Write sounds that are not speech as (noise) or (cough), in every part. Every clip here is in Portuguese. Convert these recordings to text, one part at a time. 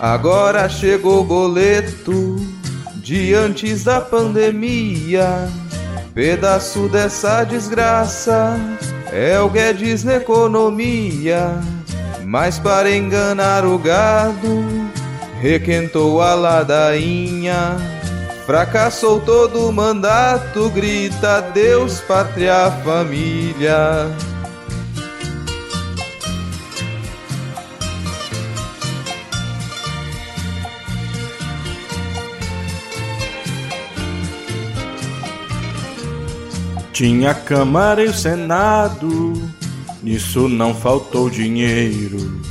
Agora chegou o boleto de antes da pandemia. Pedaço dessa desgraça é o Guedes na economia. Mas para enganar o gado, requentou a ladainha. Fracassou todo o mandato, grita Deus, pátria, família. Tinha Câmara e o Senado, nisso não faltou dinheiro.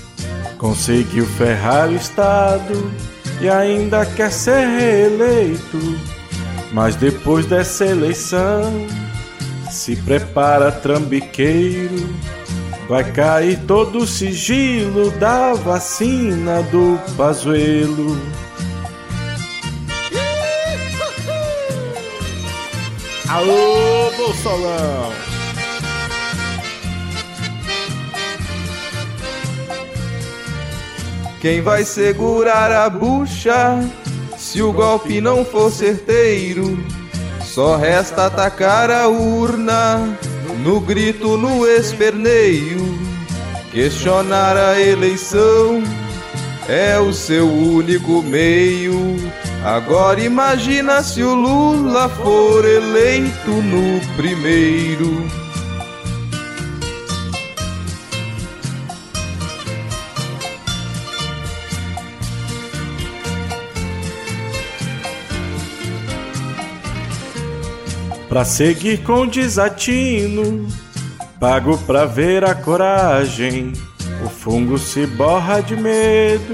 Conseguiu ferrar o Estado e ainda quer ser reeleito. Mas depois dessa eleição, se prepara trambiqueiro. Vai cair todo o sigilo da vacina do Pazuelo. Quem vai segurar a bucha se o golpe não for certeiro? Só resta atacar a urna no grito, no esperneio. Questionar a eleição é o seu único meio. Agora imagina se o Lula for eleito no primeiro. Pra seguir com desatino, pago pra ver a coragem. O fungo se borra de medo,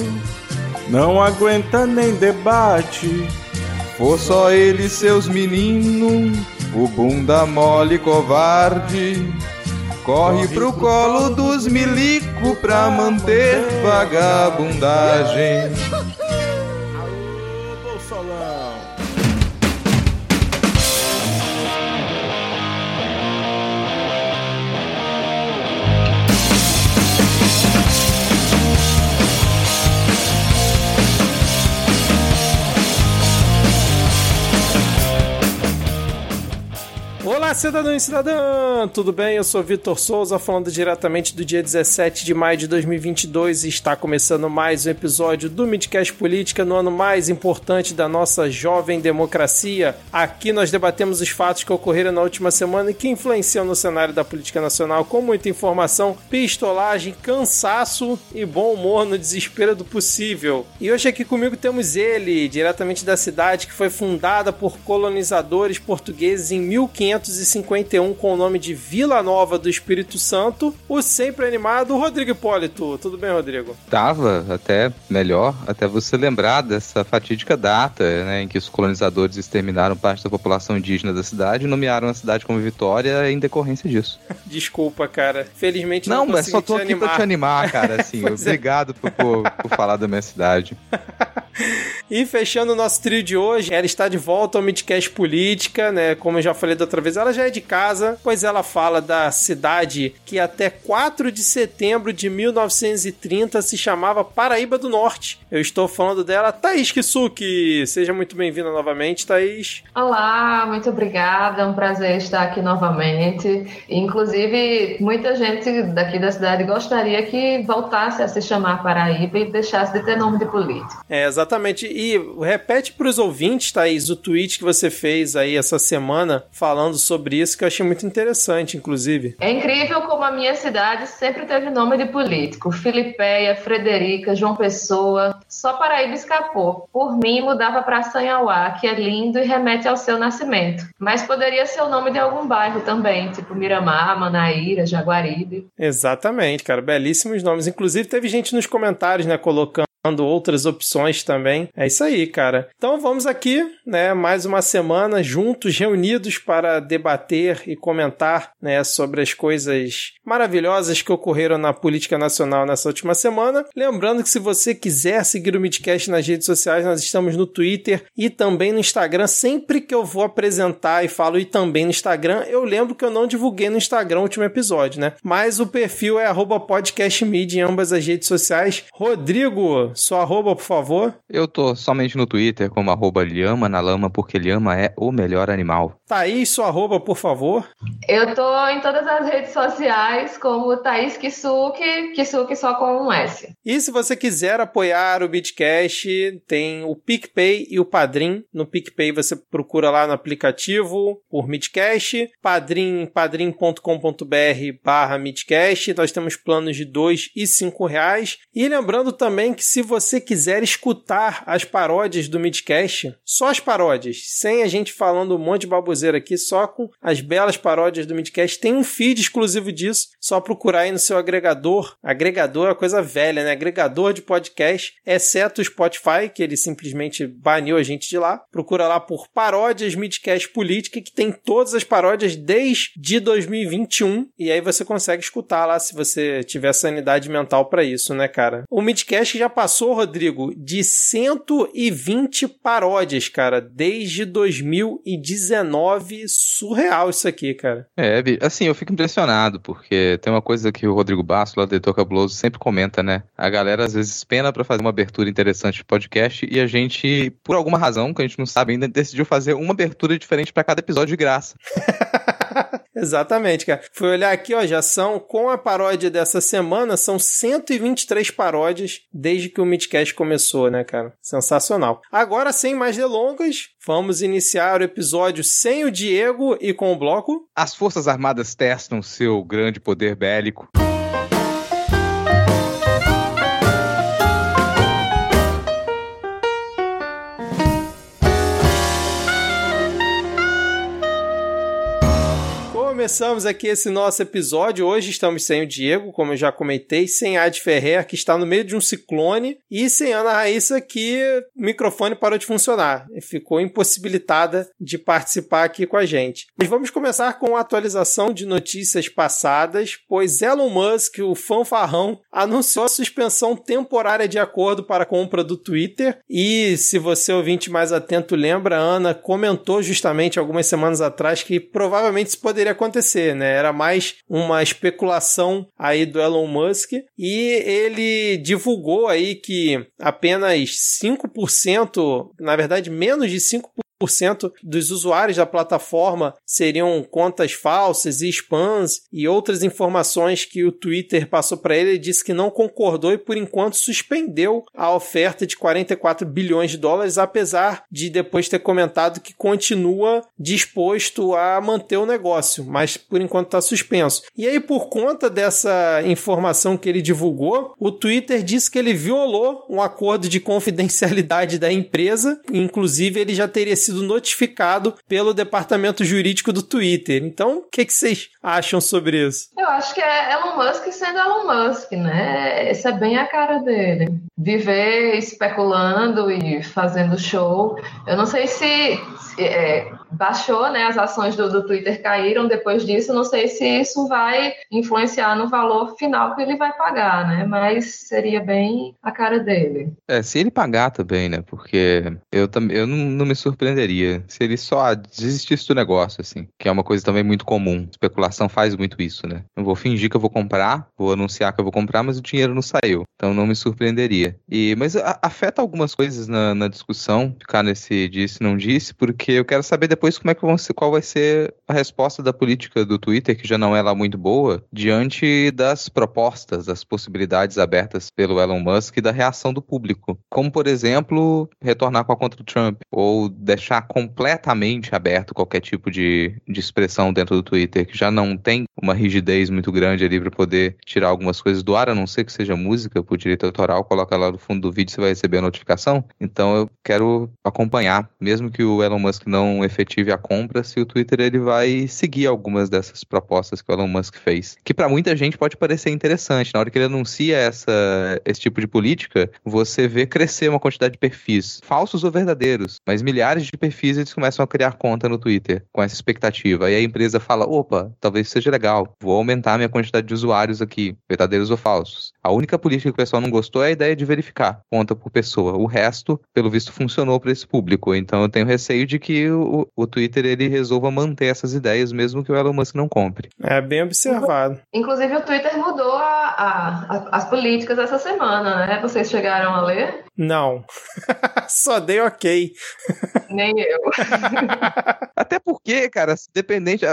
não aguenta nem debate. For só ele e seus meninos, o bunda mole covarde. Corre pro colo dos milico pra manter vagabundagem. Cidadão e cidadã! Tudo bem? Eu sou Vitor Souza, falando diretamente do dia 17 de maio de 2022 e está começando mais um episódio do Midcast Política no ano mais importante da nossa jovem democracia. Aqui nós debatemos os fatos que ocorreram na última semana e que influenciam no cenário da política nacional com muita informação, pistolagem, cansaço e bom humor no desespero do possível. E hoje aqui comigo temos ele, diretamente da cidade que foi fundada por colonizadores portugueses em 1500 551 com o nome de Vila Nova do Espírito Santo, o sempre animado Rodrigo Hipólito. Tudo bem, Rodrigo? Tava até melhor, até você lembrar dessa fatídica data né, em que os colonizadores exterminaram parte da população indígena da cidade e nomearam a cidade como Vitória em decorrência disso. (laughs) Desculpa, cara. Felizmente não Não, mas só tô aqui animar. pra te animar, cara, (laughs) assim. Obrigado por, por, por falar da minha cidade. (laughs) E fechando o nosso trio de hoje, ela está de volta ao Midcast Política, né? Como eu já falei da outra vez, ela já é de casa, pois ela fala da cidade que até 4 de setembro de 1930 se chamava Paraíba do Norte. Eu estou falando dela, Thaís Kisuki. Seja muito bem-vinda novamente, Thaís. Olá, muito obrigada. É um prazer estar aqui novamente. Inclusive, muita gente daqui da cidade gostaria que voltasse a se chamar Paraíba e deixasse de ter nome de político. É, exatamente. E repete para os ouvintes, Thaís, o tweet que você fez aí essa semana falando sobre isso, que eu achei muito interessante, inclusive. É incrível como a minha cidade sempre teve nome de político. Filipeia, Frederica, João Pessoa. Só Paraíba escapou. Por mim, mudava para Sanhauá, que é lindo e remete ao seu nascimento. Mas poderia ser o nome de algum bairro também, tipo Miramar, Manaíra, Jaguaribe. Exatamente, cara. Belíssimos nomes. Inclusive, teve gente nos comentários, né, colocando outras opções também. É isso aí, cara. Então vamos aqui, né, mais uma semana juntos, reunidos para debater e comentar, né, sobre as coisas maravilhosas que ocorreram na política nacional nessa última semana. Lembrando que se você quiser seguir o Midcast nas redes sociais, nós estamos no Twitter e também no Instagram. Sempre que eu vou apresentar e falo e também no Instagram, eu lembro que eu não divulguei no Instagram o último episódio, né? Mas o perfil é podcastmid em ambas as redes sociais. Rodrigo, sua arroba, por favor. Eu tô somente no Twitter como arroba Lhama na lama, porque Lhama é o melhor animal. Thaís, sua arroba, por favor. Eu tô em todas as redes sociais como Thaís Kisuke, Kisuke só com um S. E se você quiser apoiar o Bitcast, tem o PicPay e o Padrim. No PicPay você procura lá no aplicativo por Midcast, padrim, padrim.com.br barra Midcast. Nós temos planos de dois e cinco reais. E lembrando também que se você quiser escutar as paródias do Midcast, só as paródias, sem a gente falando um monte de baboseira aqui, só com as belas paródias do Midcast, tem um feed exclusivo disso, só procurar aí no seu agregador. Agregador é coisa velha, né? Agregador de podcast, exceto o Spotify, que ele simplesmente baniu a gente de lá. Procura lá por Paródias Midcast Política, que tem todas as paródias desde 2021, e aí você consegue escutar lá se você tiver sanidade mental para isso, né, cara? O Midcast já passou, Rodrigo, de 120 paródias, cara, desde 2019. Surreal isso aqui, cara. É, assim, eu fico impressionado, porque tem uma coisa que o Rodrigo Basso, lá do Editor Cabuloso, sempre comenta, né? A galera às vezes pena para fazer uma abertura interessante de podcast e a gente, por alguma razão que a gente não sabe ainda, decidiu fazer uma abertura diferente para cada episódio de graça. (laughs) Exatamente, cara. Fui olhar aqui, ó, já são, com a paródia dessa semana, são 123 paródias desde que o Midcast começou, né, cara? Sensacional. Agora, sem mais delongas, vamos iniciar o episódio sem o Diego e com o bloco. As Forças Armadas testam seu grande poder bélico. Começamos aqui esse nosso episódio. Hoje estamos sem o Diego, como eu já comentei, sem a Ad Ferrer, que está no meio de um ciclone, e sem Ana Raíssa, que o microfone parou de funcionar. E ficou impossibilitada de participar aqui com a gente. Mas vamos começar com a atualização de notícias passadas, pois Elon Musk, o fanfarrão, anunciou a suspensão temporária de acordo para a compra do Twitter. E se você ouvinte mais atento lembra, a Ana comentou justamente algumas semanas atrás que provavelmente isso poderia acontecer acontecer, né? Era mais uma especulação aí do Elon Musk e ele divulgou aí que apenas 5%, na verdade menos de 5% dos usuários da plataforma seriam contas falsas e spams e outras informações que o Twitter passou para ele. Ele disse que não concordou e, por enquanto, suspendeu a oferta de 44 bilhões de dólares, apesar de depois ter comentado que continua disposto a manter o negócio, mas por enquanto está suspenso. E aí, por conta dessa informação que ele divulgou, o Twitter disse que ele violou um acordo de confidencialidade da empresa, inclusive ele já teria sido notificado pelo departamento jurídico do Twitter. Então, o que, que vocês acham sobre isso? Eu acho que é Elon Musk sendo Elon Musk, né? Essa é bem a cara dele. Viver especulando e fazendo show. Eu não sei se, se é, baixou, né? As ações do, do Twitter caíram depois disso. Não sei se isso vai influenciar no valor final que ele vai pagar, né? Mas seria bem a cara dele. É, se ele pagar também, né? Porque eu, eu não, não me surpreenderia surpreenderia se ele só desistisse do negócio, assim, que é uma coisa também muito comum. Especulação faz muito isso, né? Eu vou fingir que eu vou comprar, vou anunciar que eu vou comprar, mas o dinheiro não saiu. Então não me surpreenderia. E, mas a, afeta algumas coisas na, na, discussão, ficar nesse disse, não disse, porque eu quero saber depois como é que vão ser, qual vai ser a resposta da política do Twitter, que já não é lá muito boa, diante das propostas, das possibilidades abertas pelo Elon Musk e da reação do público. Como, por exemplo, retornar com a contra do Trump, ou deixar deixar completamente aberto qualquer tipo de, de expressão dentro do Twitter, que já não tem uma rigidez muito grande ali para poder tirar algumas coisas do ar, a não ser que seja música por direito autoral, coloca lá no fundo do vídeo você vai receber a notificação. Então eu quero acompanhar, mesmo que o Elon Musk não efetive a compra, se o Twitter ele vai seguir algumas dessas propostas que o Elon Musk fez, que para muita gente pode parecer interessante. Na hora que ele anuncia essa, esse tipo de política, você vê crescer uma quantidade de perfis, falsos ou verdadeiros, mas milhares de de perfis eles começam a criar conta no Twitter com essa expectativa. Aí a empresa fala: opa, talvez seja legal, vou aumentar minha quantidade de usuários aqui, verdadeiros ou falsos. A única política que o pessoal não gostou é a ideia de de verificar conta por pessoa. O resto, pelo visto, funcionou para esse público. Então eu tenho receio de que o, o Twitter ele resolva manter essas ideias, mesmo que o Elon Musk não compre. É bem observado. Inclusive, o Twitter mudou a, a, a, as políticas essa semana, né? Vocês chegaram a ler? Não. (laughs) Só dei ok. Nem eu. (laughs) Até porque, cara, dependente.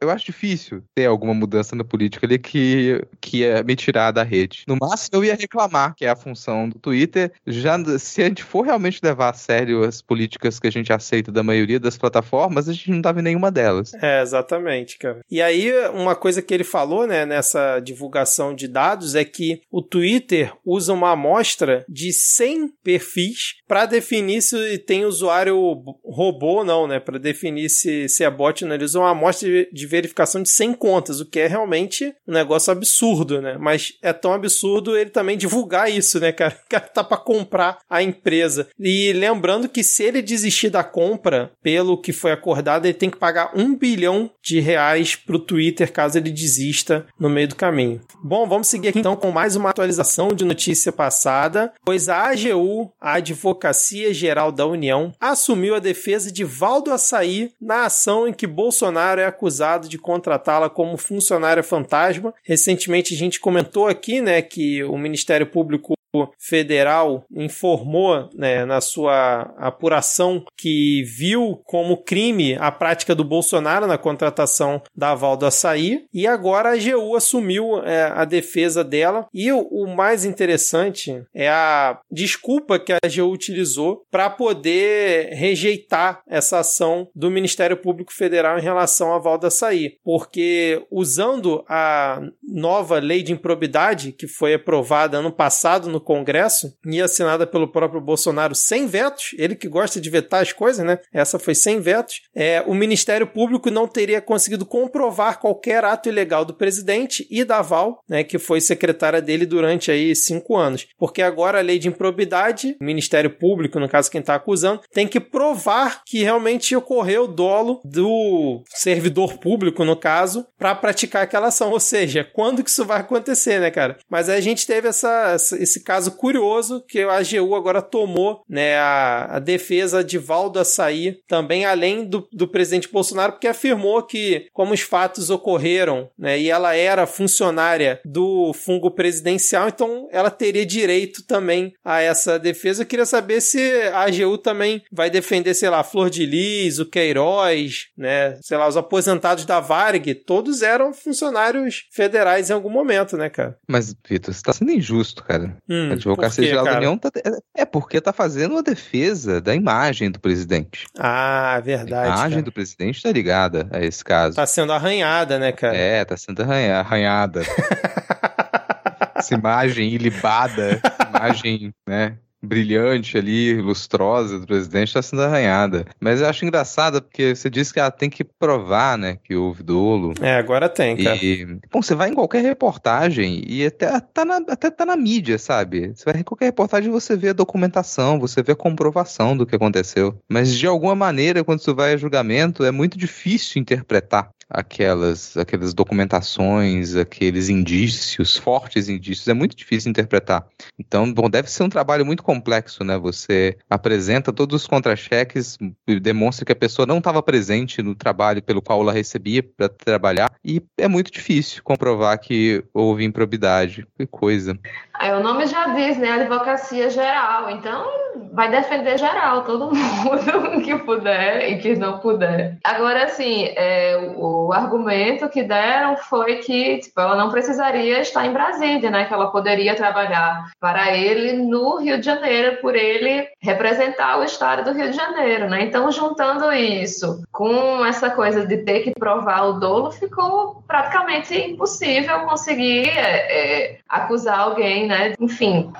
Eu acho difícil ter alguma mudança na política ali que, que ia me tirar da rede. No máximo, eu ia reclamar, que é a função do Twitter. Já se a gente for realmente levar a sério as políticas que a gente aceita da maioria das plataformas, a gente não tava em nenhuma delas. É, exatamente, cara. E aí, uma coisa que ele falou, né, nessa divulgação de dados é que o Twitter usa uma amostra de 100 perfis para definir se tem usuário robô não, né? Para definir se, se é bot ou não. Eles usam uma amostra de, de verificação de 100 contas, o que é realmente um negócio absurdo, né? Mas é tão absurdo ele também divulgar isso, né, cara? O cara tá para comprar a empresa. E lembrando que se ele desistir da compra, pelo que foi acordado, ele tem que pagar um bilhão de reais pro Twitter caso ele desista no meio do caminho. Bom, vamos seguir aqui então com mais uma atualização de notícia passada, pois a AGU, a Advocacia Geral da União, assumiu a defesa de Valdo Açaí na ação em que Bolsonaro é acusado de contratá-la como funcionária fantasma. Recentemente a gente comentou aqui, né, que o Ministério Público Federal informou né, na sua apuração que viu como crime a prática do Bolsonaro na contratação da Val do Açaí e agora a AGU assumiu é, a defesa dela. E o, o, mais interessante é a desculpa que a AGU utilizou para poder rejeitar essa ação do Ministério Público Federal em relação à Val do Açaí, porque usando a nova lei de improbidade que foi aprovada ano passado no Congresso e assinada pelo próprio Bolsonaro sem vetos, ele que gosta de vetar as coisas, né? Essa foi sem vetos. É, o Ministério Público não teria conseguido comprovar qualquer ato ilegal do presidente e da Val, né, que foi secretária dele durante aí cinco anos. Porque agora a lei de improbidade, o Ministério Público, no caso quem está acusando, tem que provar que realmente ocorreu o dolo do servidor público, no caso, para praticar aquela ação. Ou seja, quando que isso vai acontecer, né, cara? Mas a gente teve essa, esse caso curioso que a AGU agora tomou né, a, a defesa de Valdo Açaí, também além do, do presidente Bolsonaro, porque afirmou que, como os fatos ocorreram, né, e ela era funcionária do fungo presidencial, então ela teria direito também a essa defesa. Eu queria saber se a AGU também vai defender, sei lá, Flor de Lis, o Queiroz, né, sei lá, os aposentados da Varg, todos eram funcionários federais em algum momento, né, cara? Mas, Vitor, você tá sendo injusto, cara. Hum, a Advocacia Geral da União tá, é, é porque tá fazendo uma defesa da imagem do presidente. Ah, verdade. A imagem cara. do presidente tá ligada a esse caso. Tá sendo arranhada, né, cara? É, tá sendo arranha, arranhada. (laughs) Essa imagem ilibada, (laughs) imagem, né? Brilhante ali, lustrosa do presidente está sendo arranhada. Mas eu acho engraçado porque você disse que ela tem que provar, né, que houve dolo. É, agora tem, cara. E, bom, você vai em qualquer reportagem e até tá na, até tá na mídia, sabe? Você vai em qualquer reportagem e você vê a documentação, você vê a comprovação do que aconteceu. Mas de alguma maneira, quando você vai a julgamento, é muito difícil interpretar aquelas, aquelas documentações, aqueles indícios, fortes indícios, é muito difícil interpretar. Então, bom, deve ser um trabalho muito complexo, né? Você apresenta todos os contra-cheques, demonstra que a pessoa não estava presente no trabalho pelo qual ela recebia para trabalhar, e é muito difícil comprovar que houve improbidade. Que coisa. É, o nome já diz, né? Advocacia geral. Então, vai defender geral, todo (laughs) mundo que puder e que não puder. Agora, assim, é, o, argumento que deram foi que tipo, ela não precisaria estar em Brasília, né? Que ela poderia trabalhar para ele no Rio de Janeiro, por ele representar o estado do Rio de Janeiro, né? Então, juntando isso com essa coisa de ter que provar o dolo, ficou praticamente impossível conseguir é, é, acusar alguém, né? Enfim,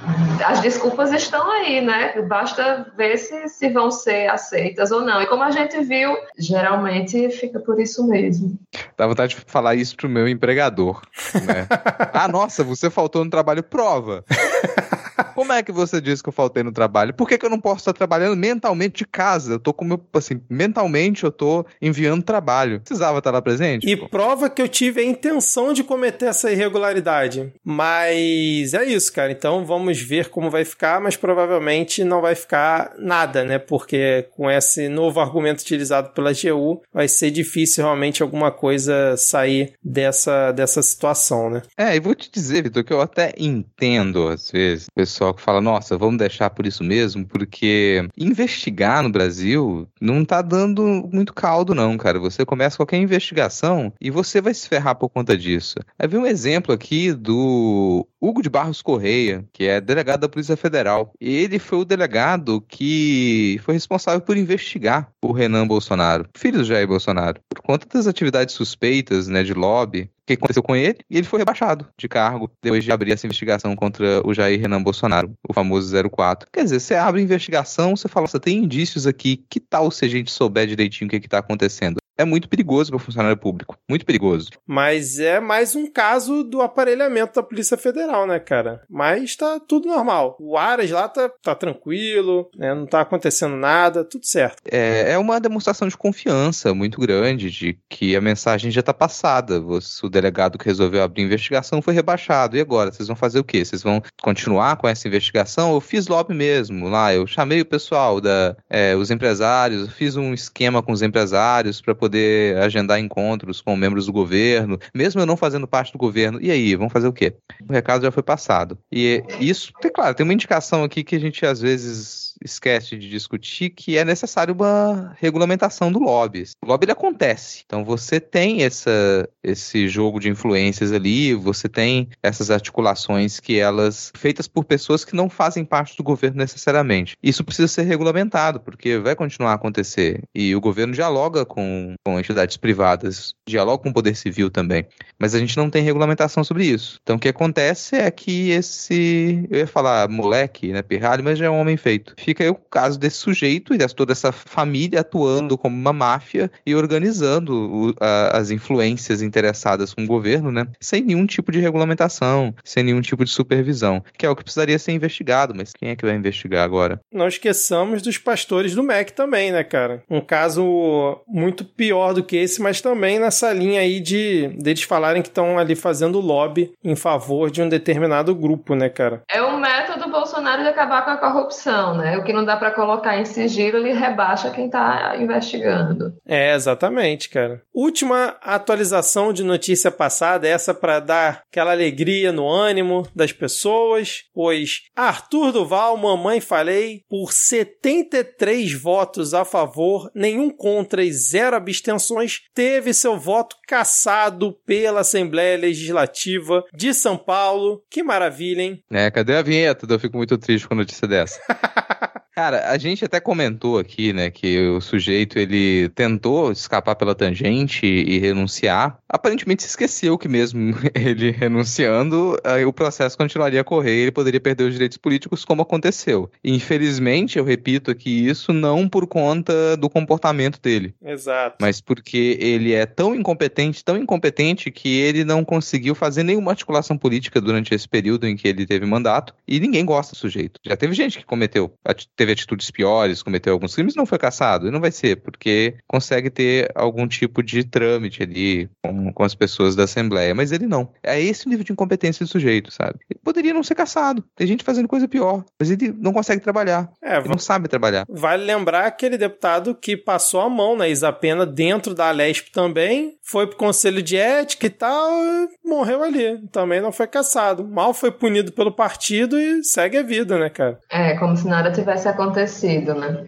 as desculpas estão aí, né? Basta ver se, se vão ser aceitas ou não. E como a gente viu, geralmente fica por isso mesmo. Dá vontade de falar isso pro meu empregador. Né? (laughs) ah, nossa, você faltou no trabalho prova. (laughs) Como é que você disse que eu faltei no trabalho? Por que, que eu não posso estar trabalhando mentalmente de casa? Eu tô com meu, assim, mentalmente eu tô enviando trabalho. Precisava estar lá presente? E pô. prova que eu tive a intenção de cometer essa irregularidade. Mas é isso, cara. Então vamos ver como vai ficar, mas provavelmente não vai ficar nada, né? Porque com esse novo argumento utilizado pela GU, vai ser difícil realmente alguma coisa sair dessa, dessa situação, né? É, e vou te dizer, Vitor, que eu até entendo, às vezes, o pessoal que fala, nossa, vamos deixar por isso mesmo, porque investigar no Brasil não tá dando muito caldo, não, cara. Você começa qualquer investigação e você vai se ferrar por conta disso. Aí vi um exemplo aqui do Hugo de Barros Correia, que é delegado da Polícia Federal. Ele foi o delegado que foi responsável por investigar o Renan Bolsonaro, filho do Jair Bolsonaro, por conta das atividades suspeitas, né, de lobby que aconteceu com ele, e ele foi rebaixado de cargo depois de abrir essa investigação contra o Jair Renan Bolsonaro, o famoso 04. Quer dizer, você abre a investigação, você fala, você tem indícios aqui, que tal se a gente souber direitinho o que está acontecendo? É muito perigoso para o funcionário público. Muito perigoso. Mas é mais um caso do aparelhamento da Polícia Federal, né, cara? Mas tá tudo normal. O Aras lá tá, tá tranquilo, né? não tá acontecendo nada, tudo certo. É, é uma demonstração de confiança muito grande de que a mensagem já tá passada. o delegado que resolveu abrir a investigação foi rebaixado. E agora? Vocês vão fazer o quê? Vocês vão continuar com essa investigação? Eu fiz lobby mesmo lá. Eu chamei o pessoal, da, é, os empresários, fiz um esquema com os empresários para poder agendar encontros com membros do governo, mesmo eu não fazendo parte do governo. E aí, vamos fazer o quê? O recado já foi passado. E isso, é claro, tem uma indicação aqui que a gente às vezes esquece de discutir que é necessário uma regulamentação do lobby. O lobby ele acontece. Então você tem essa, esse jogo de influências ali, você tem essas articulações que elas feitas por pessoas que não fazem parte do governo necessariamente. Isso precisa ser regulamentado, porque vai continuar a acontecer. E o governo dialoga com, com entidades privadas, dialoga com o poder civil também. Mas a gente não tem regulamentação sobre isso. Então o que acontece é que esse, eu ia falar moleque, né, pirralho, mas já é um homem feito. Fica fica aí o caso desse sujeito e de toda essa família atuando como uma máfia e organizando o, a, as influências interessadas com o governo, né? Sem nenhum tipo de regulamentação, sem nenhum tipo de supervisão, que é o que precisaria ser investigado, mas quem é que vai investigar agora? Não esqueçamos dos pastores do MEC também, né, cara? Um caso muito pior do que esse, mas também nessa linha aí de deles falarem que estão ali fazendo lobby em favor de um determinado grupo, né, cara? É o método Bolsonaro de acabar com a corrupção, né? O que não dá para colocar em sigilo, ele rebaixa quem está investigando. É, exatamente, cara. Última atualização de notícia passada, essa para dar aquela alegria no ânimo das pessoas, pois Arthur Duval, mamãe falei, por 73 votos a favor, nenhum contra e zero abstenções, teve seu voto cassado pela Assembleia Legislativa de São Paulo. Que maravilha, hein? É, cadê a vinheta? Eu fico muito triste com a notícia dessa. (laughs) Cara, a gente até comentou aqui, né, que o sujeito ele tentou escapar pela tangente e renunciar. Aparentemente se esqueceu que mesmo (laughs) ele renunciando, o processo continuaria a correr e ele poderia perder os direitos políticos como aconteceu. Infelizmente, eu repito aqui isso não por conta do comportamento dele. Exato. Mas porque ele é tão incompetente, tão incompetente que ele não conseguiu fazer nenhuma articulação política durante esse período em que ele teve mandato e ninguém gosta do sujeito. Já teve gente que cometeu teve atitudes piores, cometeu alguns crimes, não foi caçado. E não vai ser, porque consegue ter algum tipo de trâmite ali com, com as pessoas da Assembleia. Mas ele não. É esse o nível de incompetência do sujeito, sabe? Ele poderia não ser caçado. Tem gente fazendo coisa pior. Mas ele não consegue trabalhar. É, ele não sabe trabalhar. Vale lembrar aquele deputado que passou a mão na Isapena dentro da Alesp também, foi pro conselho de ética e tal, e morreu ali. Também não foi caçado. Mal foi punido pelo partido e segue a vida, né, cara? É, como se nada tivesse acontecido, né?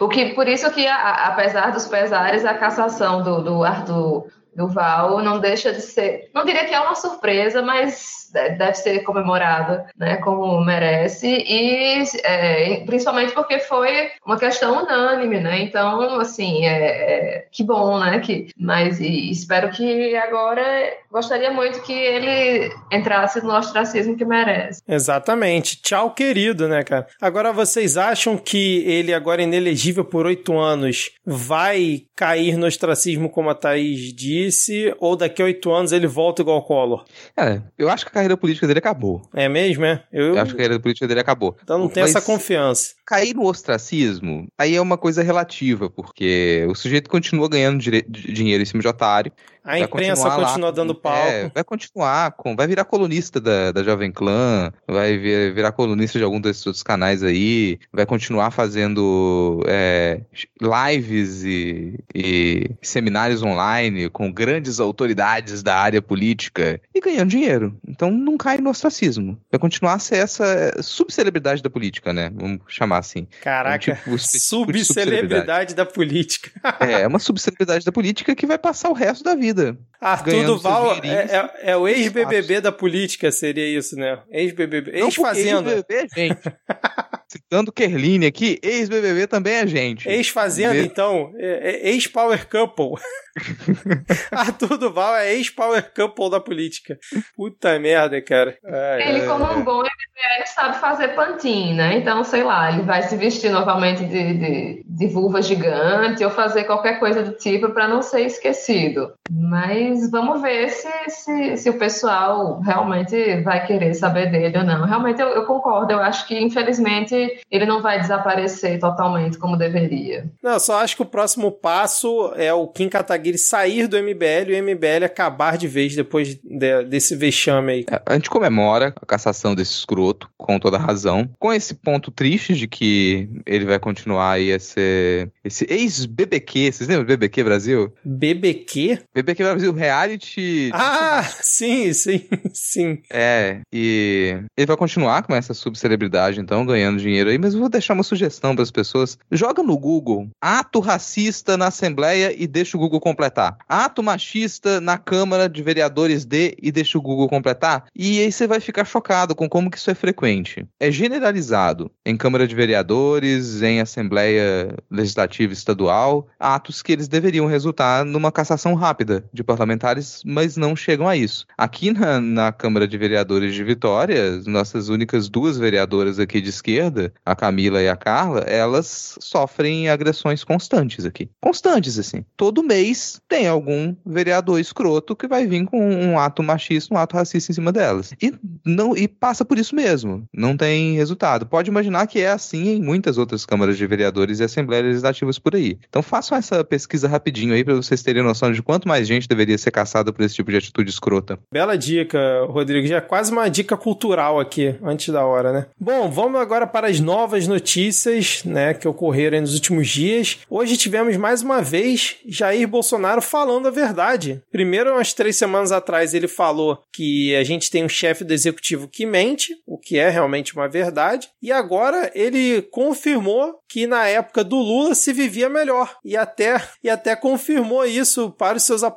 O que, por isso que, a, apesar dos pesares, a cassação do, do Arthur Duval não deixa de ser, não diria que é uma surpresa, mas deve ser comemorada, né, como merece e é, principalmente porque foi uma questão unânime, né? Então, assim, é, é que bom, né? Que, mas espero que agora gostaria muito que ele entrasse no ostracismo que merece. Exatamente. Tchau, querido, né, cara? Agora vocês acham que ele agora inelegível por oito anos vai cair no ostracismo como a Thaís diz? Vice ou daqui a oito anos ele volta igual Collor? É, eu acho que a carreira política dele acabou. É mesmo, é? Eu, eu acho que a carreira política dele acabou. Então não tem essa confiança. Cair no ostracismo, aí é uma coisa relativa, porque o sujeito continua ganhando dinheiro em cima de otário. A imprensa continua lá, dando palco. É, vai continuar, com, vai virar colunista da, da Jovem Clã, vai vir, virar colunista de algum desses outros canais aí, vai continuar fazendo é, lives e, e, seminários online com grandes autoridades da área política e ganhando dinheiro. Então não cai no ostracismo. Vai continuar a ser essa subcelebridade da política, né? Vamos chamar assim. Caraca, é um tipo, subcelebridade da política. é, é uma subcelebridade da política que vai passar o resto da vida vida. Arthur Duval é, é, é, o ex-BBB da política, seria isso, né? Ex-BBB. Ex-Fazenda. Ex-BBB é gente. (laughs) Citando Kerline aqui, ex-BBB também é gente. Ex-Fazenda, então. É, é ex-Power Couple. (laughs) Arthur Duval é ex-Power Couple da política. Puta merda, cara. Ai, ele, como um bom MBL, sabe fazer pantin, né? Então, sei lá, ele vai se vestir novamente de, de, de vulva gigante ou fazer qualquer coisa do tipo para não ser esquecido. Mas vamos ver se, se, se, o pessoal realmente vai querer saber dele ou não. Realmente eu, eu, concordo, eu acho que infelizmente ele não vai desaparecer totalmente como deveria. Não, só acho que o próximo passo é o Kim Kataguiri sair do MBL e o MBL acabar de vez depois de, desse vexame aí. É, a gente comemora a cassação desse escroto, com toda razão, com esse ponto triste de que ele vai continuar aí a ser esse ex-BBQ, vocês lembram do BBQ Brasil? BBQ? BBQ Brasil, reality. Ah, sim, sim, (laughs) sim. É, e ele vai continuar com essa subcelebridade, então, ganhando dinheiro aí, mas eu vou deixar uma sugestão para as pessoas. Joga no Google ato racista na Assembleia e deixa o Google completar. Ato machista na Câmara de Vereadores de e deixa o Google completar. E aí você vai ficar chocado com como que isso é frequente. É generalizado em Câmara de Vereadores, em Assembleia Legislativa Estadual, atos que eles deveriam resultar numa cassação rápida de parlamentares, mas não chegam a isso. Aqui na, na Câmara de Vereadores de Vitória, nossas únicas duas vereadoras aqui de esquerda, a Camila e a Carla, elas sofrem agressões constantes aqui. Constantes, assim. Todo mês tem algum vereador escroto que vai vir com um ato machista, um ato racista em cima delas. E, não, e passa por isso mesmo. Não tem resultado. Pode imaginar que é assim em muitas outras câmaras de vereadores e assembleias legislativas por aí. Então façam essa pesquisa rapidinho aí para vocês terem noção de quanto mais gente deveria ser caçada por esse tipo de atitude escrota. Bela dica, Rodrigo. Já é quase uma dica cultural aqui, antes da hora, né? Bom, vamos agora para as novas notícias, né, que ocorreram nos últimos dias. Hoje tivemos mais uma vez Jair Bolsonaro falando a verdade. Primeiro, umas três semanas atrás, ele falou que a gente tem um chefe do executivo que mente, o que é realmente uma verdade. E agora ele confirmou que na época do Lula se vivia melhor. E até, e até confirmou isso para os seus apoiadores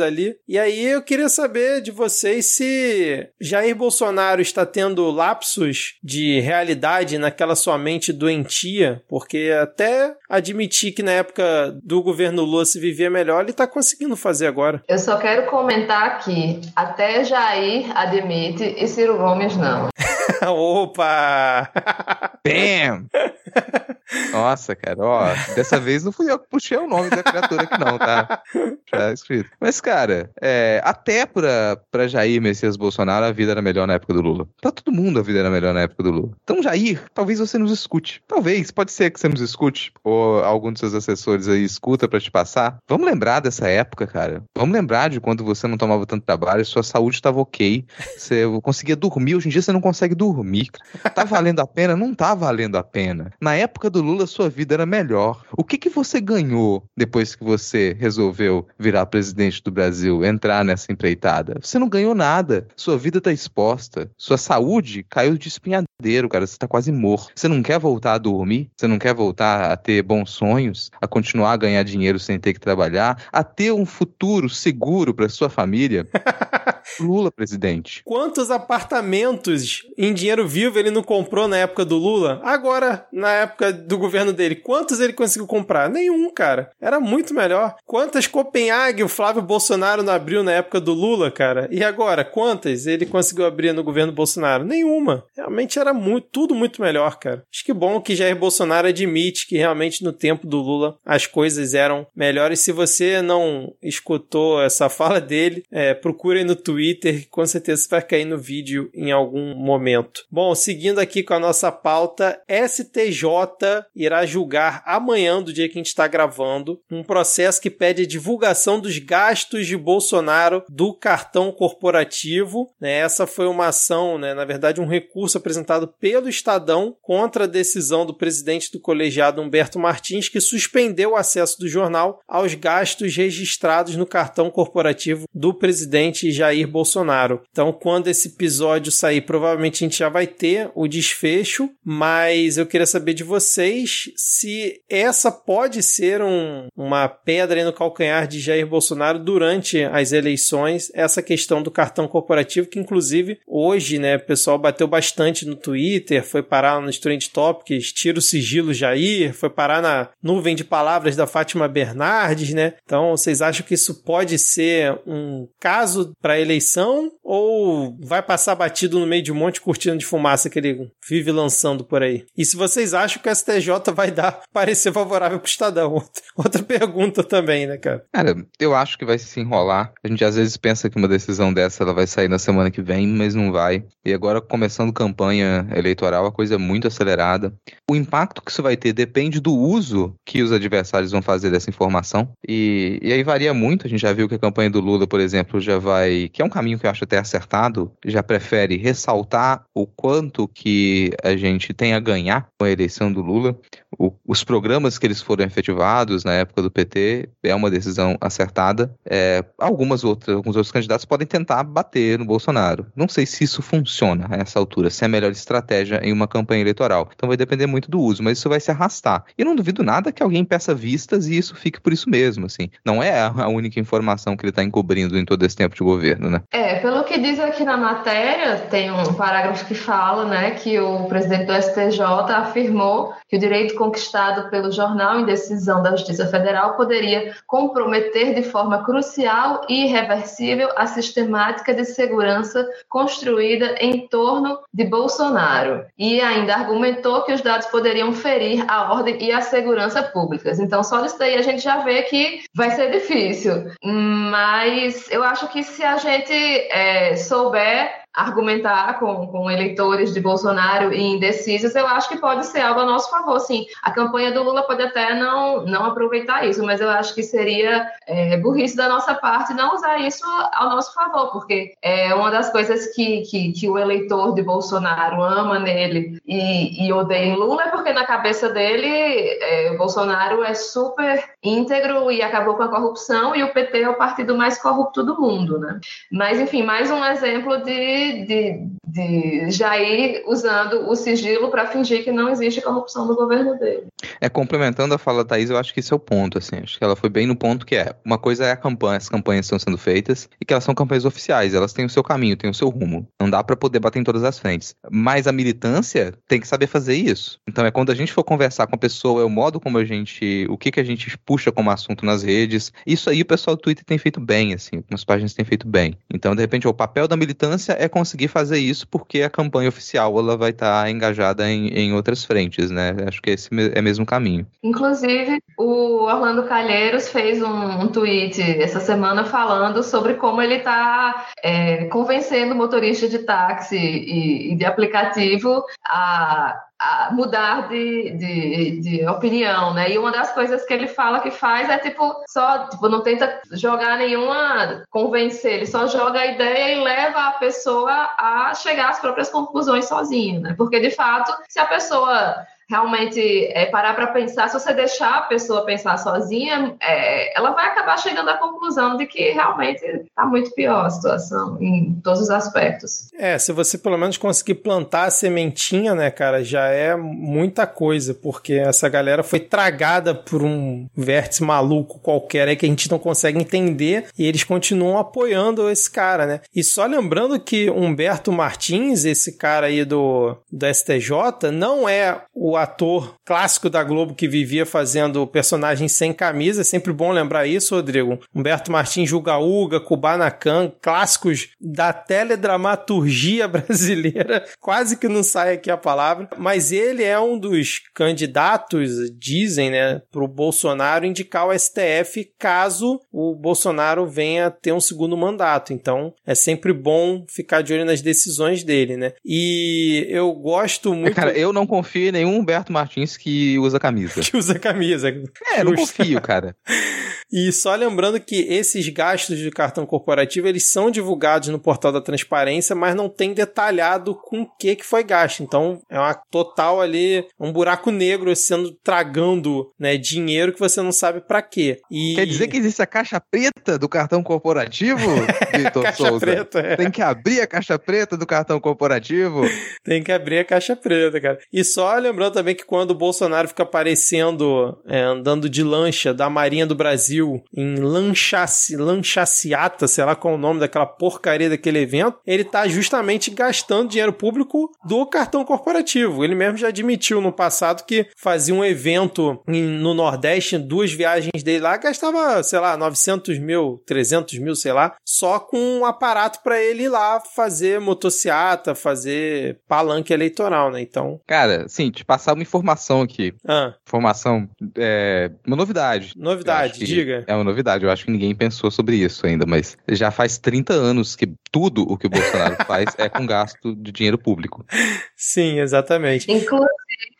ali. E aí eu queria saber de vocês se Jair Bolsonaro está tendo lapsos de realidade naquela sua mente doentia, porque até admitir que na época do governo Lula se vivia melhor, ele está conseguindo fazer agora. Eu só quero comentar aqui, até Jair admite e Ciro Gomes não. (laughs) Opa! Bam! Nossa, cara, ó, dessa vez não fui eu que puxei o nome da criatura aqui não, tá? Já escrito. Mas, cara, é, até pra, pra Jair Messias Bolsonaro a vida era melhor na época do Lula. Pra todo mundo a vida era melhor na época do Lula. Então, Jair, talvez você nos escute. Talvez, pode ser que você nos escute, ou algum dos seus assessores aí escuta pra te passar. Vamos lembrar dessa época, cara. Vamos lembrar de quando você não tomava tanto trabalho, sua saúde tava ok, você conseguia dormir. Hoje em dia você não consegue dormir. Tá valendo a pena? Não tá valendo a pena. Na época do Lula, sua vida era melhor. O que, que você ganhou depois que você resolveu virar presidente do Brasil, entrar nessa empreitada? Você não ganhou nada. Sua vida tá exposta. Sua saúde caiu de espinhadeiro, cara. Você tá quase morto. Você não quer voltar a dormir? Você não quer voltar a ter bons sonhos? A continuar a ganhar dinheiro sem ter que trabalhar? A ter um futuro seguro para sua família? (laughs) Lula presidente. Quantos apartamentos em dinheiro vivo ele não comprou na época do Lula? Agora, na época do governo dele, quantos ele conseguiu comprar? Nenhum, cara. Era muito melhor. Quantas Copenhague o Flávio Bolsonaro não abriu na época do Lula, cara? E agora, quantas ele conseguiu abrir no governo Bolsonaro? Nenhuma. Realmente era muito, tudo muito melhor, cara. Acho que bom que Jair Bolsonaro admite que realmente no tempo do Lula as coisas eram melhores. Se você não escutou essa fala dele, é, procure no Twitter, com certeza vai cair no vídeo em algum momento. Bom, seguindo aqui com a nossa pauta, STJ irá julgar amanhã, do dia que a gente está gravando, um processo que pede a divulgação dos gastos de Bolsonaro do cartão corporativo. Né? Essa foi uma ação, né, na verdade, um recurso apresentado pelo Estadão contra a decisão do presidente do colegiado Humberto Martins, que suspendeu o acesso do jornal aos gastos registrados no cartão corporativo do presidente Jair Bolsonaro. Então, quando esse episódio sair, provavelmente a gente já vai ter o desfecho, mas eu queria saber de vocês se essa pode ser um, uma pedra no calcanhar de Jair Bolsonaro durante as eleições, essa questão do cartão corporativo, que inclusive hoje, né, o pessoal bateu bastante no Twitter, foi parar nos Trend Topics, tira o sigilo Jair, foi parar na nuvem de palavras da Fátima Bernardes, né? Então, vocês acham que isso pode ser um caso para eleição ou vai passar batido no meio de um monte de cortina de fumaça que ele vive lançando por aí? E se vocês acham que o STJ vai dar parecer favorável pro Estadão? Outra pergunta também, né, cara? Cara, eu acho que vai se enrolar. A gente às vezes pensa que uma decisão dessa ela vai sair na semana que vem, mas não vai. E agora, começando campanha eleitoral, a coisa é muito acelerada. O impacto que isso vai ter depende do uso que os adversários vão fazer dessa informação. E, e aí varia muito. A gente já viu que a campanha do Lula, por exemplo, já vai. que é um caminho que eu acho até acertado, já prefere ressaltar o quanto que a gente tem a ganhar com a eleição do Lula. O, os programas que eles foram efetivados na época do PT é uma decisão acertada. É, algumas outras, alguns outros candidatos podem tentar bater no Bolsonaro. Não sei se isso funciona a essa altura, se é a melhor estratégia em uma campanha eleitoral. Então vai depender muito do uso, mas isso vai se arrastar. E não duvido nada que alguém peça vistas e isso fique por isso mesmo, assim. Não é a única informação que ele está encobrindo em todo esse tempo de governo, né? É, pelo que diz aqui na matéria, tem um parágrafo que fala, né, que o presidente do STJ afirmou que o direito conquistado pelo jornal em decisão da Justiça Federal poderia comprometer de forma crucial e irreversível a sistemática de segurança construída em torno de Bolsonaro. E ainda argumentou que os dados poderiam ferir a ordem e a segurança públicas. Então, só disso daí a gente já vê que vai ser difícil. Mas eu acho que se a gente é, souber argumentar com, com eleitores de Bolsonaro e indecisos, eu acho que pode ser algo a nosso favor, sim. A campanha do Lula pode até não, não aproveitar isso, mas eu acho que seria é, burrice da nossa parte não usar isso ao nosso favor, porque é uma das coisas que, que, que o eleitor de Bolsonaro ama nele e, e odeia em Lula é porque na cabeça dele é, Bolsonaro é super íntegro e acabou com a corrupção e o PT é o partido mais corrupto do mundo, né? Mas, enfim, mais um exemplo de des, did. De, de Jair usando o sigilo para fingir que não existe corrupção no governo dele. É, complementando a fala da Thaís, eu acho que esse é o ponto, assim, acho que ela foi bem no ponto que é, uma coisa é a campanha, as campanhas estão sendo feitas e que elas são campanhas oficiais, elas têm o seu caminho, têm o seu rumo, não dá para poder bater em todas as frentes, mas a militância tem que saber fazer isso, então é quando a gente for conversar com a pessoa, é o modo como a gente, o que que a gente puxa como assunto nas redes, isso aí o pessoal do Twitter tem feito bem, assim, algumas páginas têm feito bem, então de repente o papel da militância é conseguir fazer isso porque a campanha oficial ela vai estar tá engajada em, em outras frentes, né? Acho que esse é mesmo caminho. Inclusive, o Orlando Calheiros fez um, um tweet essa semana falando sobre como ele está é, convencendo motoristas de táxi e, e de aplicativo a mudar de, de, de, opinião, né? E uma das coisas que ele fala que faz é tipo só tipo não tenta jogar nenhuma convencer, ele só joga a ideia e leva a pessoa a chegar às próprias conclusões sozinho, né? Porque de fato, se a pessoa realmente é, parar para pensar, se você deixar a pessoa pensar sozinha, é, ela vai acabar chegando à conclusão de que realmente está muito pior a situação em todos os aspectos. É, se você pelo menos conseguir plantar a sementinha, né, cara, já é muita coisa, porque essa galera foi tragada por um vértice maluco qualquer aí que a gente não consegue entender e eles continuam apoiando esse cara, né? E só lembrando que Humberto Martins, esse cara aí do, do STJ, não é o ator clássico da Globo que vivia fazendo personagens sem camisa. É sempre bom lembrar isso, Rodrigo. Humberto Martins, Juga Uga, Kubanacan, clássicos da teledramaturgia (laughs) brasileira. Quase que não sai aqui a palavra. Mas ele é um dos candidatos, dizem, né, para o Bolsonaro indicar o STF caso o Bolsonaro venha ter um segundo mandato. Então é sempre bom ficar de olho nas decisões dele, né? E eu gosto muito. Cara, eu não confio em nenhum Humberto Martins que usa camisa. (laughs) que usa camisa. É, não confio, cara. (laughs) E só lembrando que esses gastos de cartão corporativo, eles são divulgados no portal da transparência, mas não tem detalhado com o que, que foi gasto. Então, é uma total ali, um buraco negro sendo tragando né, dinheiro que você não sabe para quê. E... Quer dizer que existe a caixa preta do cartão corporativo, (laughs) Vitor Souza? Preta, é. Tem que abrir a caixa preta do cartão corporativo? (laughs) tem que abrir a caixa preta, cara. E só lembrando também que quando o Bolsonaro fica aparecendo, é, andando de lancha da Marinha do Brasil em Lanchaci, Lanchaciata, sei lá qual é o nome daquela porcaria daquele evento, ele tá justamente gastando dinheiro público do cartão corporativo. Ele mesmo já admitiu no passado que fazia um evento no Nordeste, duas viagens dele lá, gastava, sei lá, 900 mil, 300 mil, sei lá, só com um aparato para ele ir lá fazer motociata, fazer palanque eleitoral, né? Então. Cara, sim, te passar uma informação aqui. Ah. Informação, é, uma novidade. Novidade, diga. É uma novidade, eu acho que ninguém pensou sobre isso ainda, mas já faz 30 anos que tudo o que o Bolsonaro faz é com gasto de dinheiro público. Sim, exatamente. Inclusive,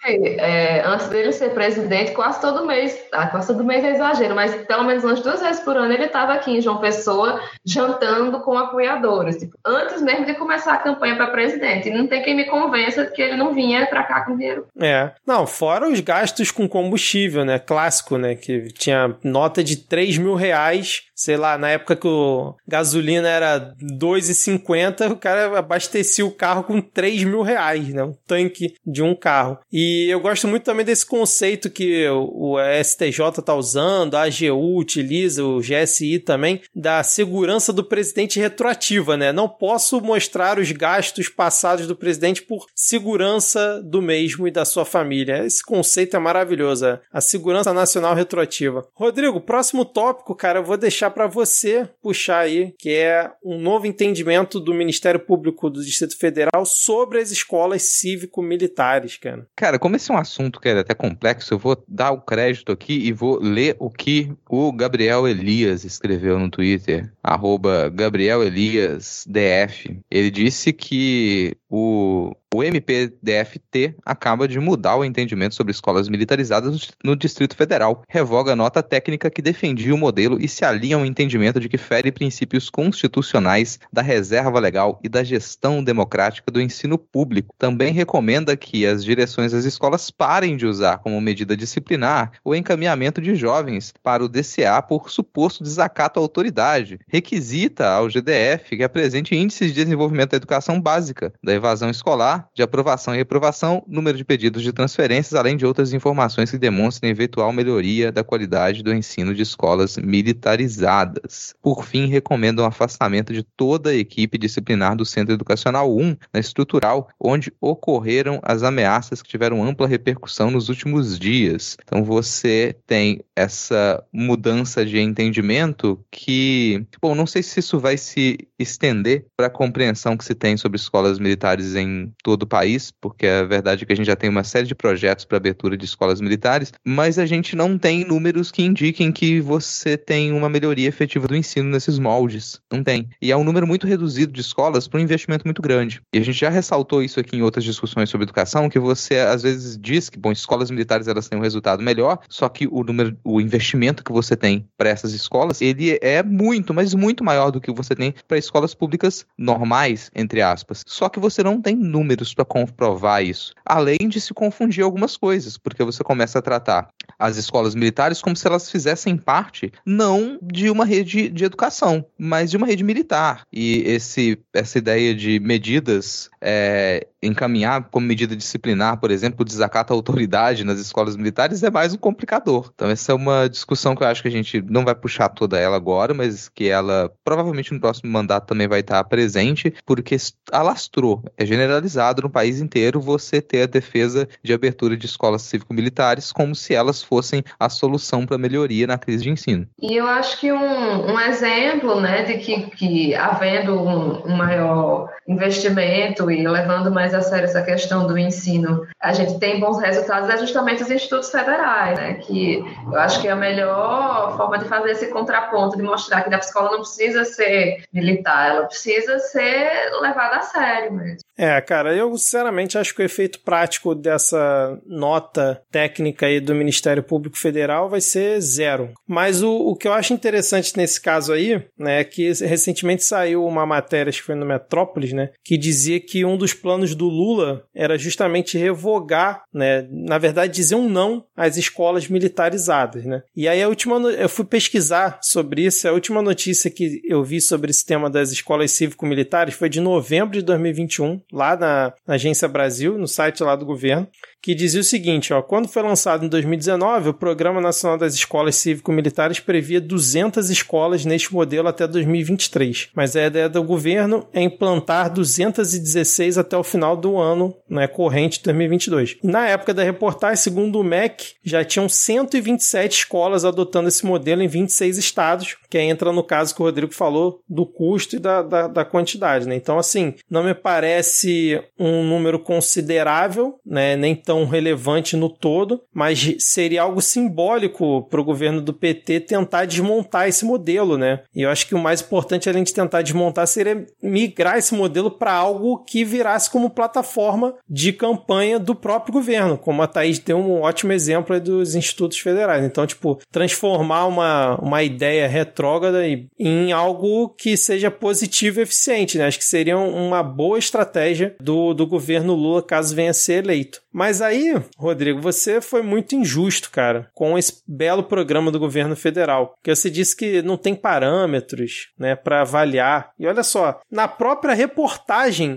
é, antes dele ser presidente, quase todo mês, ah, quase todo mês é exagero, mas pelo menos umas duas vezes por ano ele estava aqui em João Pessoa jantando com apoiadores, tipo, antes mesmo de começar a campanha para presidente. E não tem quem me convença que ele não vinha para cá com dinheiro. É, não, fora os gastos com combustível, né? Clássico, né? Que tinha nota de 3 mil reais sei lá, na época que o gasolina era 2,50, o cara abastecia o carro com 3 mil reais, né? Um tanque de um carro. E eu gosto muito também desse conceito que o STJ tá usando, a AGU utiliza, o GSI também, da segurança do presidente retroativa, né? Não posso mostrar os gastos passados do presidente por segurança do mesmo e da sua família. Esse conceito é maravilhoso, a segurança nacional retroativa. Rodrigo, próximo tópico, cara, eu vou deixar para você puxar aí, que é um novo entendimento do Ministério Público do Distrito Federal sobre as escolas cívico-militares, cara. Cara, como esse é um assunto que é até complexo, eu vou dar o crédito aqui e vou ler o que o Gabriel Elias escreveu no Twitter, arroba Gabriel Elias DF. Ele disse que o o MPDFT acaba de mudar o entendimento sobre escolas militarizadas no Distrito Federal, revoga a nota técnica que defendia o modelo e se alinha ao entendimento de que fere princípios constitucionais da reserva legal e da gestão democrática do ensino público. Também recomenda que as direções das escolas parem de usar como medida disciplinar o encaminhamento de jovens para o DCA por suposto desacato à autoridade. Requisita ao GDF que apresente índices de desenvolvimento da educação básica, da evasão escolar de aprovação e reprovação, número de pedidos de transferências, além de outras informações que demonstrem eventual melhoria da qualidade do ensino de escolas militarizadas. Por fim, recomendo o afastamento de toda a equipe disciplinar do Centro Educacional 1, na estrutural, onde ocorreram as ameaças que tiveram ampla repercussão nos últimos dias. Então você tem essa mudança de entendimento que, bom, não sei se isso vai se estender para a compreensão que se tem sobre escolas militares em todo o país, porque a verdade é que a gente já tem uma série de projetos para abertura de escolas militares, mas a gente não tem números que indiquem que você tem uma melhoria efetiva do ensino nesses moldes. Não tem. E é um número muito reduzido de escolas para um investimento muito grande. E a gente já ressaltou isso aqui em outras discussões sobre educação, que você às vezes diz que, bom, escolas militares elas têm um resultado melhor, só que o número, o investimento que você tem para essas escolas, ele é muito, mas muito maior do que você tem para escolas públicas normais, entre aspas. Só que você você não tem números para comprovar isso. Além de se confundir algumas coisas, porque você começa a tratar as escolas militares como se elas fizessem parte não de uma rede de educação, mas de uma rede militar. E esse, essa ideia de medidas é, encaminhar como medida disciplinar, por exemplo, o desacato à autoridade nas escolas militares é mais um complicador. Então, essa é uma discussão que eu acho que a gente não vai puxar toda ela agora, mas que ela provavelmente no próximo mandato também vai estar presente, porque alastrou, é generalizado no país inteiro você ter a defesa de abertura de escolas cívico-militares como se elas fossem a solução para a melhoria na crise de ensino. E eu acho que um, um exemplo né, de que, que havendo um, um maior investimento e levando mais a sério essa questão do ensino, a gente tem bons resultados é justamente os institutos federais, né? Que eu acho que é a melhor forma de fazer esse contraponto, de mostrar que a escola não precisa ser militar, ela precisa ser levada a sério mesmo. É, cara, eu sinceramente acho que o efeito prático dessa nota técnica aí do Ministério Público Federal vai ser zero. Mas o, o que eu acho interessante nesse caso aí, né, é que recentemente saiu uma matéria, acho que foi no Metrópolis, né, que dizia que um dos planos do Lula era justamente revogar, né, na verdade dizer um não às escolas militarizadas, né. E aí a última, eu fui pesquisar sobre isso, a última notícia que eu vi sobre esse tema das escolas cívico-militares foi de novembro de 2021, lá na, na Agência Brasil, no site lá do governo que dizia o seguinte, ó, quando foi lançado em 2019, o Programa Nacional das Escolas Cívico-Militares previa 200 escolas neste modelo até 2023, mas a ideia do governo é implantar 216 até o final do ano né, corrente de 2022. E na época da reportagem, segundo o MEC, já tinham 127 escolas adotando esse modelo em 26 estados, que entra no caso que o Rodrigo falou do custo e da, da, da quantidade. Né? Então, assim, não me parece um número considerável, né, nem tão relevante no todo, mas seria algo simbólico para o governo do PT tentar desmontar esse modelo, né? E eu acho que o mais importante, além de tentar desmontar, seria migrar esse modelo para algo que virasse como plataforma de campanha do próprio governo, como a Thaís deu um ótimo exemplo dos institutos federais. Então, tipo, transformar uma, uma ideia retrógrada em algo que seja positivo e eficiente, né? Acho que seria uma boa estratégia do, do governo Lula caso venha a ser eleito. Mas aí, Rodrigo, você foi muito injusto, cara, com esse belo programa do governo federal. Porque você disse que não tem parâmetros, né, para avaliar. E olha só, na própria reportagem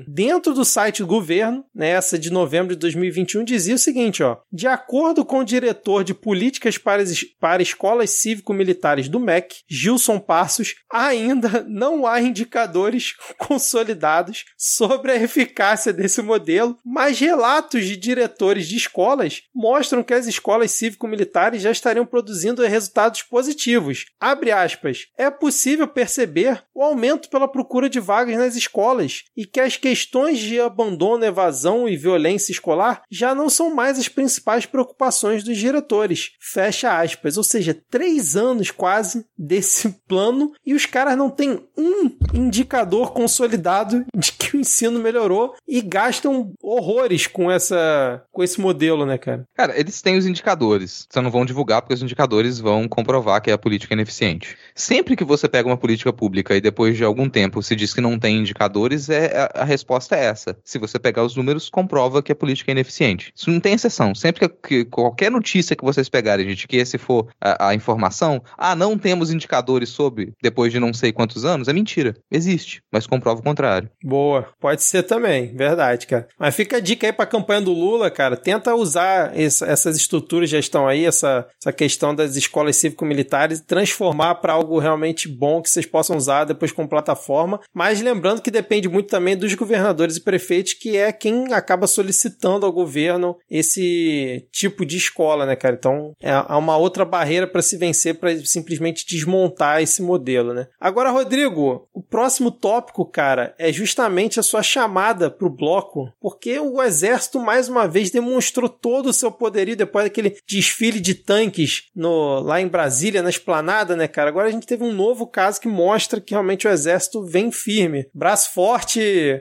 dentro do site do governo, né, essa de novembro de 2021, dizia o seguinte, ó: De acordo com o diretor de políticas para, para escolas cívico-militares do MEC, Gilson Passos, ainda não há indicadores (laughs) consolidados sobre a eficácia desse modelo, mas relatos de diretores de escolas mostram que as escolas cívico-militares já estariam produzindo resultados positivos. Abre aspas. É possível perceber o aumento pela procura de vagas nas escolas e que as questões de abandono, evasão e violência escolar já não são mais as principais preocupações dos diretores. Fecha aspas. Ou seja, três anos quase desse plano e os caras não têm um indicador consolidado de que o ensino melhorou e gastam horrores com essa com esse modelo, né, cara? Cara, eles têm os indicadores. Só não vão divulgar porque os indicadores vão comprovar que a política é ineficiente. Sempre que você pega uma política pública e depois de algum tempo se diz que não tem indicadores, é, a, resposta é essa. Se você pegar os números, comprova que a política é ineficiente. Isso não tem exceção. Sempre que, que qualquer notícia que vocês pegarem, gente, que esse for a, a informação, ah, não temos indicadores sobre depois de não sei quantos anos, é mentira. Existe, mas comprova o contrário. Boa. Pode ser também, verdade, cara. Mas fica a dica aí pra campanha do Lula, cara cara, tenta usar essa, essas estruturas já estão aí, essa, essa questão das escolas cívico-militares, transformar para algo realmente bom que vocês possam usar depois como plataforma. Mas lembrando que depende muito também dos governadores e prefeitos, que é quem acaba solicitando ao governo esse tipo de escola, né, cara? Então é, há uma outra barreira para se vencer para simplesmente desmontar esse modelo, né? Agora, Rodrigo, o próximo tópico, cara, é justamente a sua chamada para o bloco, porque o exército mais uma vez demonstrou todo o seu poderio depois daquele desfile de tanques no, lá em Brasília, na esplanada, né, cara? Agora a gente teve um novo caso que mostra que realmente o exército vem firme. Braço forte,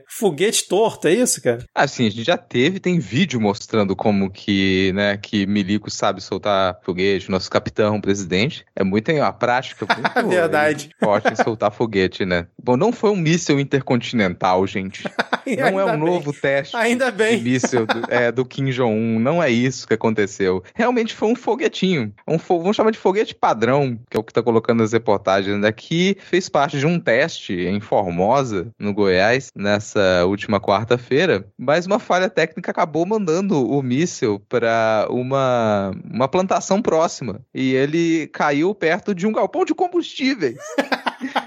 foguete torto, é isso, cara? Ah, sim, a gente já teve, tem vídeo mostrando como que, né, que milico sabe soltar foguete, nosso capitão, presidente. É muito a prática (laughs) muito Verdade. forte em soltar foguete, né? Bom, não foi um míssil intercontinental, gente. (laughs) não é um bem. novo teste Ainda bem. míssil do, é, do Kim Jong-un. Não é isso que aconteceu. Realmente foi um foguetinho. Um fo vamos chamar de foguete padrão, que é o que tá colocando nas reportagens daqui. Fez parte de um teste em Formosa, no Goiás, nessa última quarta-feira. Mas uma falha técnica acabou mandando o míssil para uma, uma plantação próxima. E ele caiu perto de um galpão de combustíveis. (laughs)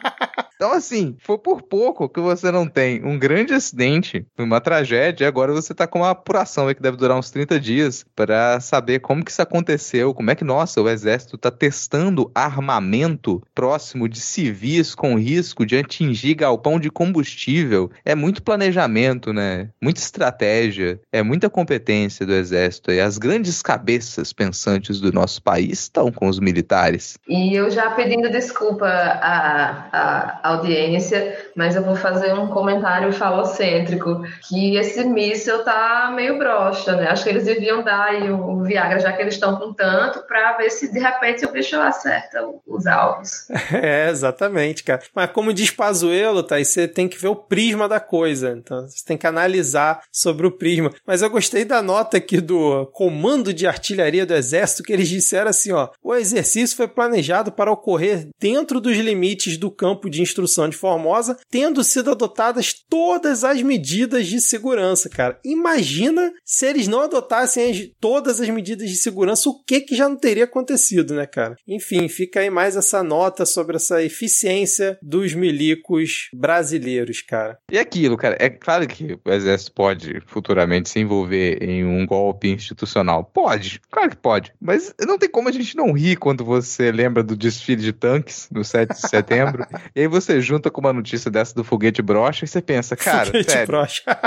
Então, assim, foi por pouco que você não tem um grande acidente, uma tragédia, e agora você tá com uma apuração que deve durar uns 30 dias para saber como que isso aconteceu, como é que, nossa, o exército tá testando armamento próximo de civis com risco de atingir galpão de combustível. É muito planejamento, né? Muita estratégia, é muita competência do exército. E as grandes cabeças pensantes do nosso país estão com os militares. E eu já pedindo desculpa a, a audiência, mas eu vou fazer um comentário falocêntrico, que esse míssil tá meio broxa, né? Acho que eles deviam dar aí o Viagra, já que eles estão com tanto, para ver se de repente o bicho acerta os alvos. (laughs) É, exatamente, cara. Mas como diz Pazuello, tá? você tem que ver o prisma da coisa. Então, você tem que analisar sobre o prisma. Mas eu gostei da nota aqui do Comando de Artilharia do Exército, que eles disseram assim, ó, o exercício foi planejado para ocorrer dentro dos limites do campo de instrução construção de Formosa, tendo sido adotadas todas as medidas de segurança, cara. Imagina se eles não adotassem as, todas as medidas de segurança, o que que já não teria acontecido, né, cara? Enfim, fica aí mais essa nota sobre essa eficiência dos milicos brasileiros, cara. E aquilo, cara, é claro que o exército pode futuramente se envolver em um golpe institucional. Pode, claro que pode. Mas não tem como a gente não rir quando você lembra do desfile de tanques no 7 de setembro. (laughs) e aí você você junta com uma notícia dessa do foguete brocha e você pensa, cara, foguete sério,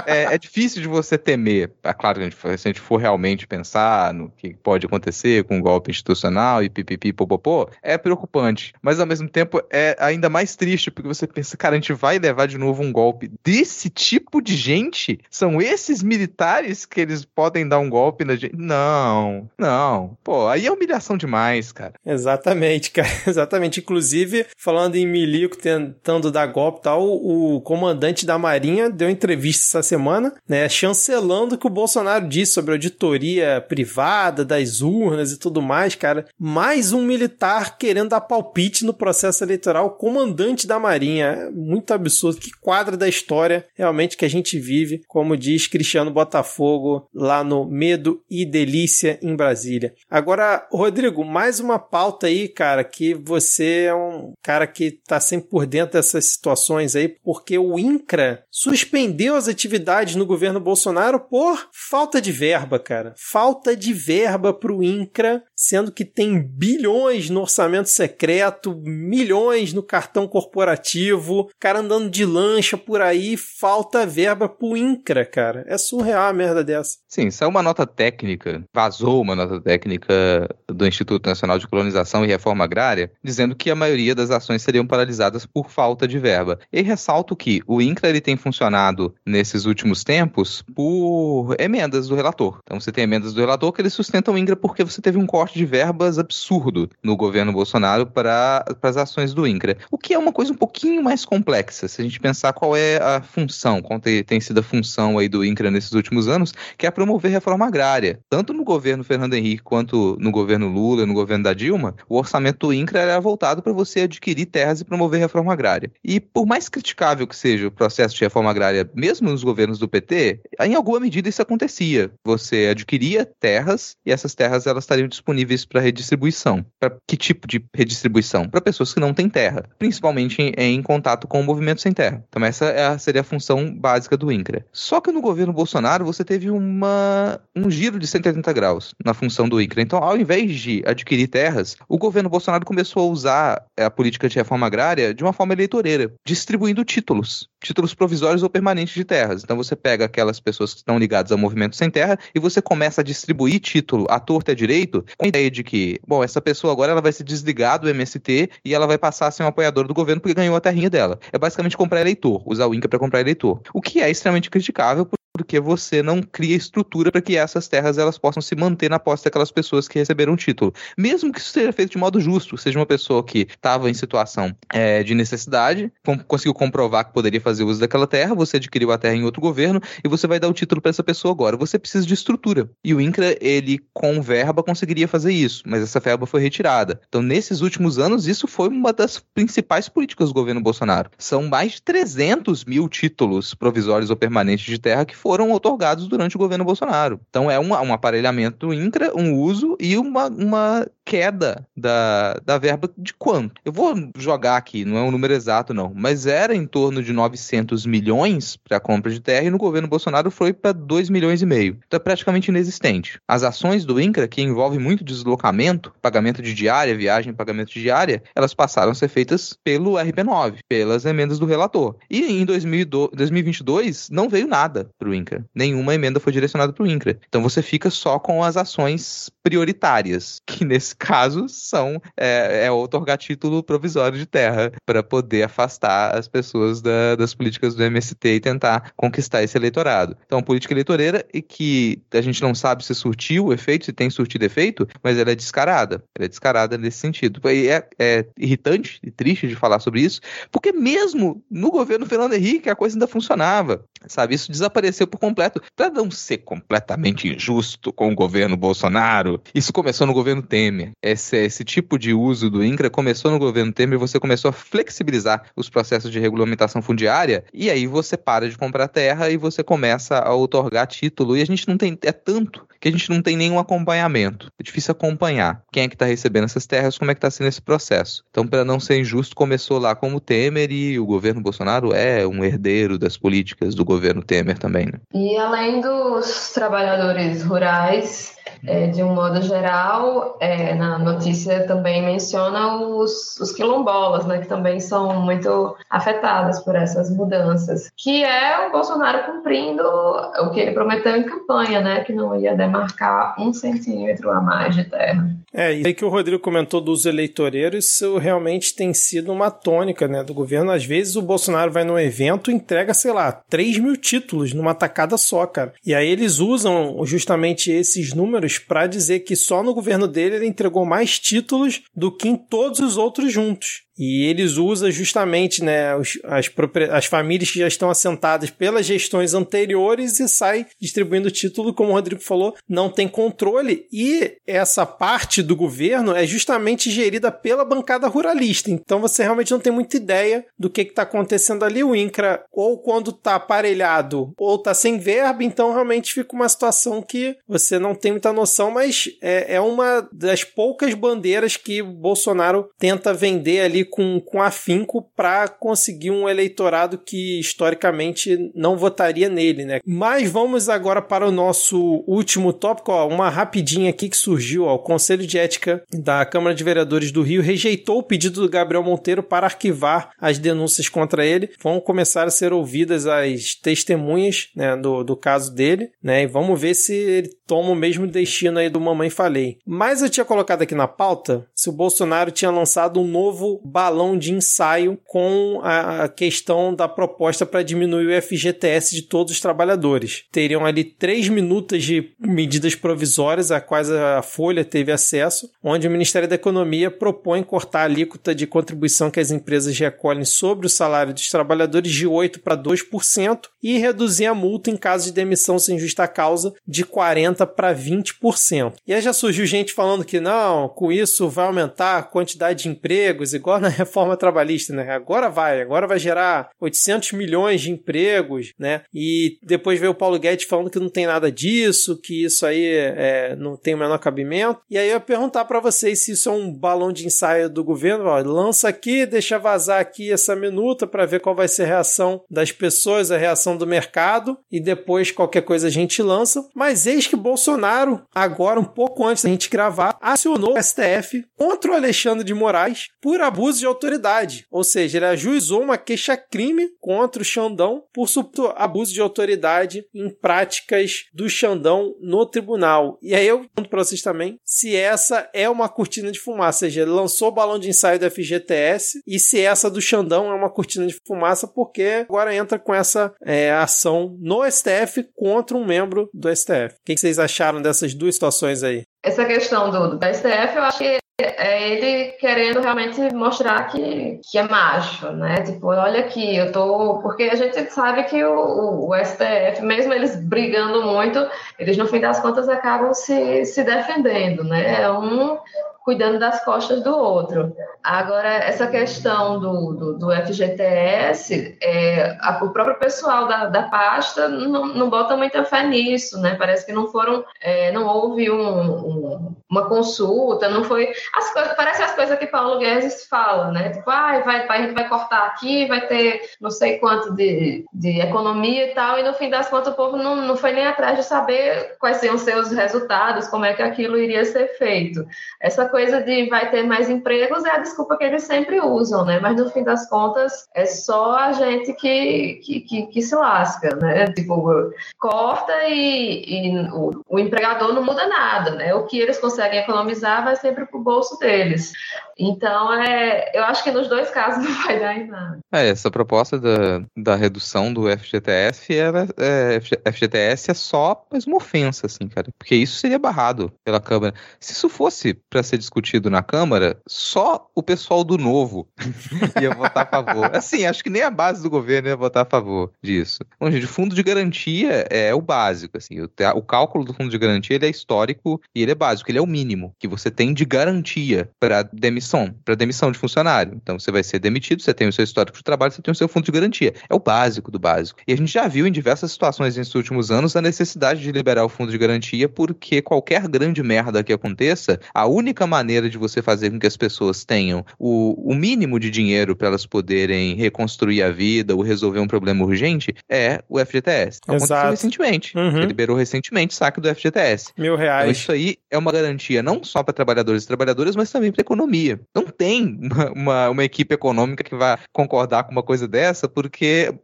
é, é, difícil de você temer. É claro que se a gente for realmente pensar no que pode acontecer com um golpe institucional e pipipi, popopô, é preocupante. Mas ao mesmo tempo é ainda mais triste, porque você pensa, cara, a gente vai levar de novo um golpe desse tipo de gente? São esses militares que eles podem dar um golpe na gente? Não, não. Pô, aí é humilhação demais, cara. Exatamente, cara. (laughs) Exatamente. Inclusive, falando em milico tendo tentando dar golpe tal, o comandante da Marinha deu entrevista essa semana, né, chancelando o que o Bolsonaro disse sobre auditoria privada das urnas e tudo mais, cara. Mais um militar querendo dar palpite no processo eleitoral, comandante da Marinha. É muito absurdo. Que quadro da história realmente que a gente vive, como diz Cristiano Botafogo lá no Medo e Delícia em Brasília. Agora, Rodrigo, mais uma pauta aí, cara, que você é um cara que tá sempre por dentro dentro dessas situações aí, porque o INCRA suspendeu as atividades no governo Bolsonaro por falta de verba, cara. Falta de verba para o INCRA, sendo que tem bilhões no orçamento secreto, milhões no cartão corporativo, cara andando de lancha por aí, falta verba pro INCRA, cara. É surreal a merda dessa. Sim, saiu uma nota técnica, vazou uma nota técnica do Instituto Nacional de Colonização e Reforma Agrária, dizendo que a maioria das ações seriam paralisadas por falta de verba. E ressalto que o INCRA ele tem funcionado nesses últimos tempos por emendas do relator. Então você tem emendas do relator que eles sustentam o INCRA porque você teve um corte de verbas absurdo no governo Bolsonaro para, para as ações do INCRA. O que é uma coisa um pouquinho mais complexa, se a gente pensar qual é a função, qual tem, tem sido a função aí do INCRA nesses últimos anos, que é promover reforma agrária. Tanto no governo Fernando Henrique quanto no governo Lula, no governo da Dilma, o orçamento do INCRA era voltado para você adquirir terras e promover reforma agrária. E por mais criticável que seja o processo de reforma agrária, mesmo nos governos do PT, em alguma medida isso acontecia. Você adquiria terras e essas terras elas estariam disponíveis para redistribuição. Para que tipo de redistribuição? Para pessoas que não têm terra, principalmente em, em, contato com o movimento sem terra. Então essa é a, seria a função básica do INCRA. Só que no governo Bolsonaro você teve uma, um giro de 180 graus na função do INCRA. Então, ao invés de adquirir terras, o governo Bolsonaro começou a usar a política de reforma agrária de uma forma eleitoreira, distribuindo títulos, títulos provisórios ou permanentes de terras. Então você pega aquelas pessoas que estão ligadas ao movimento sem terra e você começa a distribuir título à torta e à direito com a ideia de que, bom, essa pessoa agora ela vai se desligar do MST e ela vai passar a ser um apoiador do governo porque ganhou a terrinha dela. É basicamente comprar eleitor, usar o INCA para comprar eleitor. O que é extremamente criticável porque você não cria estrutura para que essas terras elas possam se manter na posse daquelas pessoas que receberam o título. Mesmo que isso seja feito de modo justo, seja uma pessoa que estava em situação é, de necessidade, conseguiu comprovar que poderia fazer uso daquela terra, você adquiriu a terra em outro governo e você vai dar o título para essa pessoa agora. Você precisa de estrutura. E o INCRA, ele com verba conseguiria fazer isso, mas essa verba foi retirada. Então, nesses últimos anos, isso foi uma das principais políticas do governo Bolsonaro. São mais de 300 mil títulos provisórios ou permanentes de terra que foram otorgados durante o governo Bolsonaro. Então é um, um aparelhamento INCRA, um uso e uma, uma queda da, da verba de quanto? Eu vou jogar aqui, não é um número exato não, mas era em torno de 900 milhões para compra de terra e no governo Bolsonaro foi para 2 milhões e meio. Então é praticamente inexistente. As ações do INCRA, que envolvem muito deslocamento, pagamento de diária, viagem, pagamento de diária, elas passaram a ser feitas pelo RP9, pelas emendas do relator. E em 2022 não veio nada para o INCRA. Nenhuma emenda foi direcionada para o INCRA. Então você fica só com as ações prioritárias, que nesse caso são é, é otorgar título provisório de terra para poder afastar as pessoas da, das políticas do MST e tentar conquistar esse eleitorado. Então, política eleitoreira e que a gente não sabe se surtiu efeito, se tem surtido efeito, mas ela é descarada. Ela é descarada nesse sentido. E é, é irritante e triste de falar sobre isso, porque mesmo no governo Fernando Henrique a coisa ainda funcionava, sabe? Isso desapareceu por completo. Para não ser completamente injusto com o governo Bolsonaro, isso começou no governo Temer. Esse, esse tipo de uso do INCRA começou no governo Temer, você começou a flexibilizar os processos de regulamentação fundiária, e aí você para de comprar terra e você começa a otorgar título. E a gente não tem. É tanto que a gente não tem nenhum acompanhamento. É difícil acompanhar quem é que está recebendo essas terras, como é que está sendo esse processo. Então, para não ser injusto, começou lá como Temer e o governo Bolsonaro é um herdeiro das políticas do governo Temer também. Né? E além dos trabalhadores rurais, é, de um modo geral, é, na notícia também menciona os, os quilombolas, né, que também são muito afetadas por essas mudanças, que é o Bolsonaro cumprindo o que ele prometeu em campanha, né, que não ia demarcar um centímetro a mais de terra. É, e aí que o Rodrigo comentou dos eleitoreiros, isso realmente tem sido uma tônica né, do governo. Às vezes o Bolsonaro vai num evento e entrega, sei lá, 3 mil títulos numa tacada só, cara. E aí eles usam justamente esses números para dizer que só no governo dele ele entregou mais títulos do que em todos os outros juntos. E eles usam justamente né, os, as, as famílias que já estão assentadas pelas gestões anteriores e sai distribuindo título, como o Rodrigo falou, não tem controle. E essa parte do governo é justamente gerida pela bancada ruralista. Então você realmente não tem muita ideia do que está acontecendo ali. O INCRA, ou quando está aparelhado, ou está sem verba, então realmente fica uma situação que você não tem muita noção, mas é, é uma das poucas bandeiras que Bolsonaro tenta vender ali com, com afinco para conseguir um eleitorado que historicamente não votaria nele, né? Mas vamos agora para o nosso último tópico, ó, uma rapidinha aqui que surgiu, ó, o Conselho de Ética da Câmara de Vereadores do Rio rejeitou o pedido do Gabriel Monteiro para arquivar as denúncias contra ele. Vão começar a ser ouvidas as testemunhas né, do, do caso dele, né? E vamos ver se ele toma o mesmo destino aí do Mamãe Falei. Mas eu tinha colocado aqui na pauta se o Bolsonaro tinha lançado um novo balão de ensaio com a questão da proposta para diminuir o FGTS de todos os trabalhadores. Teriam ali três minutos de medidas provisórias a quais a Folha teve acesso, onde o Ministério da Economia propõe cortar a alíquota de contribuição que as empresas recolhem sobre o salário dos trabalhadores de 8% para 2% e reduzir a multa em caso de demissão sem justa causa de 40% para 20%. E aí já surgiu gente falando que não, com isso vai aumentar a quantidade de empregos, igual na (laughs) reforma trabalhista, né? Agora vai, agora vai gerar 800 milhões de empregos, né? E depois veio o Paulo Guedes falando que não tem nada disso, que isso aí é, não tem o menor cabimento. E aí eu ia perguntar para vocês se isso é um balão de ensaio do governo, ó, lança aqui, deixa vazar aqui essa minuta para ver qual vai ser a reação das pessoas, a reação do mercado e depois qualquer coisa a gente lança. Mas eis que Bolsonaro, agora um pouco antes da gente gravar, acionou o STF contra o Alexandre de Moraes por abuso de autoridade. Ou seja, ele ajuizou uma queixa-crime contra o Xandão por abuso de autoridade em práticas do Xandão no tribunal. E aí eu pergunto para vocês também se essa é uma cortina de fumaça, ou seja, ele lançou o balão de ensaio do FGTS e se essa do Xandão é uma cortina de fumaça, porque agora entra com essa é, ação no STF contra um membro do STF. O que vocês acharam dessas duas situações aí? Essa questão do, do STF, eu acho que é ele querendo realmente mostrar que, que é macho, né? Tipo, olha aqui, eu tô. Porque a gente sabe que o, o, STF, mesmo eles brigando muito, eles no fim das contas acabam se, se defendendo, né? É um cuidando das costas do outro. Agora, essa questão do, do, do FGTS, é, a, o próprio pessoal da, da pasta não, não bota muita fé nisso, né? Parece que não foram, é, não houve um, um, uma consulta, não foi. As coisas, parece as coisas que Paulo Guedes fala, né? Tipo, ah, vai, a gente vai cortar aqui, vai ter não sei quanto de, de economia e tal, e no fim das contas o povo não, não foi nem atrás de saber quais iam ser os resultados, como é que aquilo iria ser feito. Essa coisa de vai ter mais empregos é a desculpa que eles sempre usam, né? Mas no fim das contas é só a gente que, que, que, que se lasca, né? Tipo, corta e, e o, o, empregador não muda nada, né? O que eles conseguem economizar vai sempre para o bolso deles. Então, é, eu acho que nos dois casos (laughs) não vai dar em nada. É, essa proposta da, da redução do FGTS era, é, FGTS é só mais uma ofensa, assim, cara. Porque isso seria barrado pela Câmara. Se isso fosse para ser discutido na Câmara, só o pessoal do Novo (laughs) ia votar a favor. Assim, acho que nem a base do governo ia votar a favor disso. Bom, gente, o fundo de garantia é o básico, assim. O, o cálculo do fundo de garantia ele é histórico e ele é básico. Ele é o mínimo que você tem de garantia para demissão, para demissão de funcionário. Então, você vai ser demitido, você tem o seu histórico de trabalho, você tem o seu fundo de garantia. É o básico do básico. E a gente já viu em diversas situações nesses últimos anos a necessidade de liberar o fundo de garantia porque qualquer grande merda que aconteça, a única maneira de você fazer com que as pessoas tenham o, o mínimo de dinheiro para elas poderem reconstruir a vida ou resolver um problema urgente é o FGTS. Aconteceu Exato. recentemente. Uhum. Você liberou recentemente o saque do FGTS. Mil reais. Então, isso aí é uma garantia não só para trabalhadores e trabalhadoras, mas também para a economia. Não tem uma, uma, uma, equipe econômica que vai concordar com uma coisa dessa, porque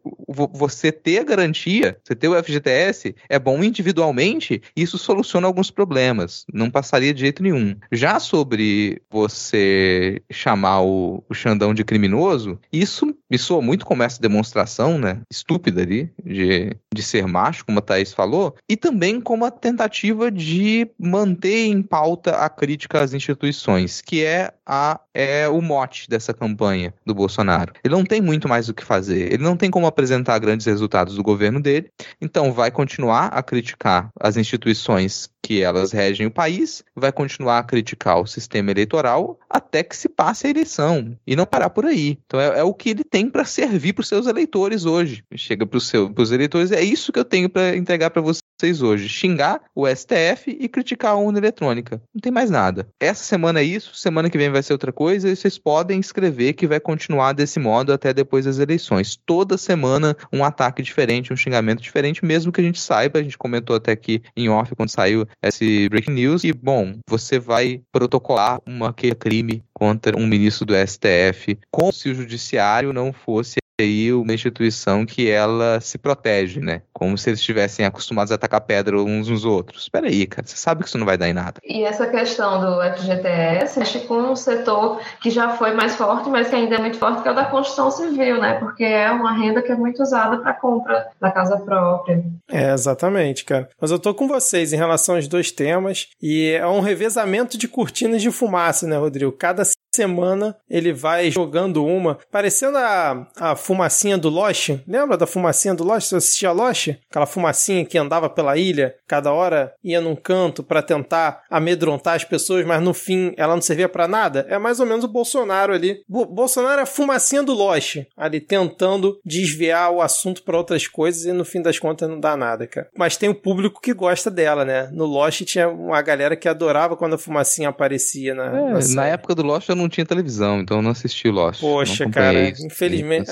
você ter a garantia, você ter o FGTS, é bom individualmente, isso soluciona alguns problemas. Não passaria de jeito nenhum. Já sobre você chamar o, o Xandão de criminoso, isso me soa muito como essa demonstração, né, estúpida ali, de, de ser macho, como a Thaís falou, e também como a tentativa de manter em pauta a crítica às instituições, que é a あ。É o mote dessa campanha do Bolsonaro. Ele não tem muito mais o que fazer, ele não tem como apresentar grandes resultados do governo dele, então vai continuar a criticar as instituições que elas regem o país, vai continuar a criticar o sistema eleitoral até que se passe a eleição e não parar por aí. Então é, é o que ele tem para servir para os seus eleitores hoje. Chega para os eleitores, é isso que eu tenho para entregar para vocês hoje: xingar o STF e criticar a urna eletrônica. Não tem mais nada. Essa semana é isso, semana que vem vai ser outra coisa, e vocês podem escrever que vai continuar desse modo até depois das eleições. Toda semana um ataque diferente, um xingamento diferente, mesmo que a gente saiba, a gente comentou até aqui em off quando saiu esse breaking news, e bom, você vai protocolar uma crime contra um ministro do STF, como se o judiciário não fosse aí uma instituição que ela se protege, né? Como se eles estivessem acostumados a atacar pedra uns nos outros. Espera aí, cara, você sabe que isso não vai dar em nada. E essa questão do FGTS mexe com um setor que já foi mais forte, mas que ainda é muito forte, que é o da construção civil, né? Porque é uma renda que é muito usada para compra da casa própria. É, exatamente, cara. Mas eu tô com vocês em relação aos dois temas e é um revezamento de cortinas de fumaça, né, Rodrigo? Cada semana ele vai jogando uma, parecendo a, a fumacinha do Lost. Lembra da fumacinha do Lost? Você assistia Lost? Aquela fumacinha que andava pela ilha, cada hora ia num canto para tentar amedrontar as pessoas, mas no fim ela não servia para nada. É mais ou menos o Bolsonaro ali. Bo Bolsonaro é a fumacinha do Lost, ali tentando desviar o assunto para outras coisas e no fim das contas não dá nada, cara. Mas tem o público que gosta dela, né? No Lost tinha uma galera que adorava quando a fumacinha aparecia na. É, na, na época do Lost eu não não tinha televisão, então eu não assisti Lost. Poxa, cara, isso, infelizmente.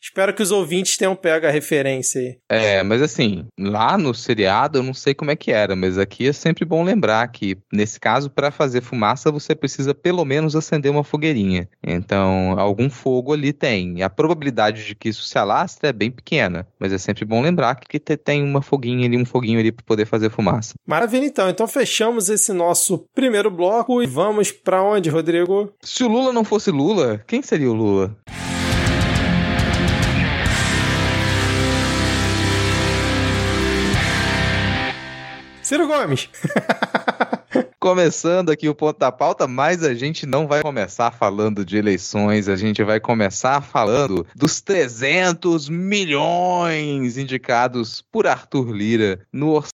espero que os ouvintes tenham pego a referência aí. É, mas assim, lá no seriado eu não sei como é que era, mas aqui é sempre bom lembrar que, nesse caso, para fazer fumaça, você precisa pelo menos acender uma fogueirinha. Então, algum fogo ali tem. E a probabilidade de que isso se alastre é bem pequena, mas é sempre bom lembrar que tem uma foguinha ali, um foguinho ali para poder fazer fumaça. Maravilha, então. Então fechamos esse nosso primeiro bloco e vamos para onde, Rodrigo? Se o Lula não fosse Lula, quem seria o Lula? Ciro Gomes. (laughs) Começando aqui o ponto da pauta, mas a gente não vai começar falando de eleições, a gente vai começar falando dos 300 milhões indicados por Arthur Lira no orçamento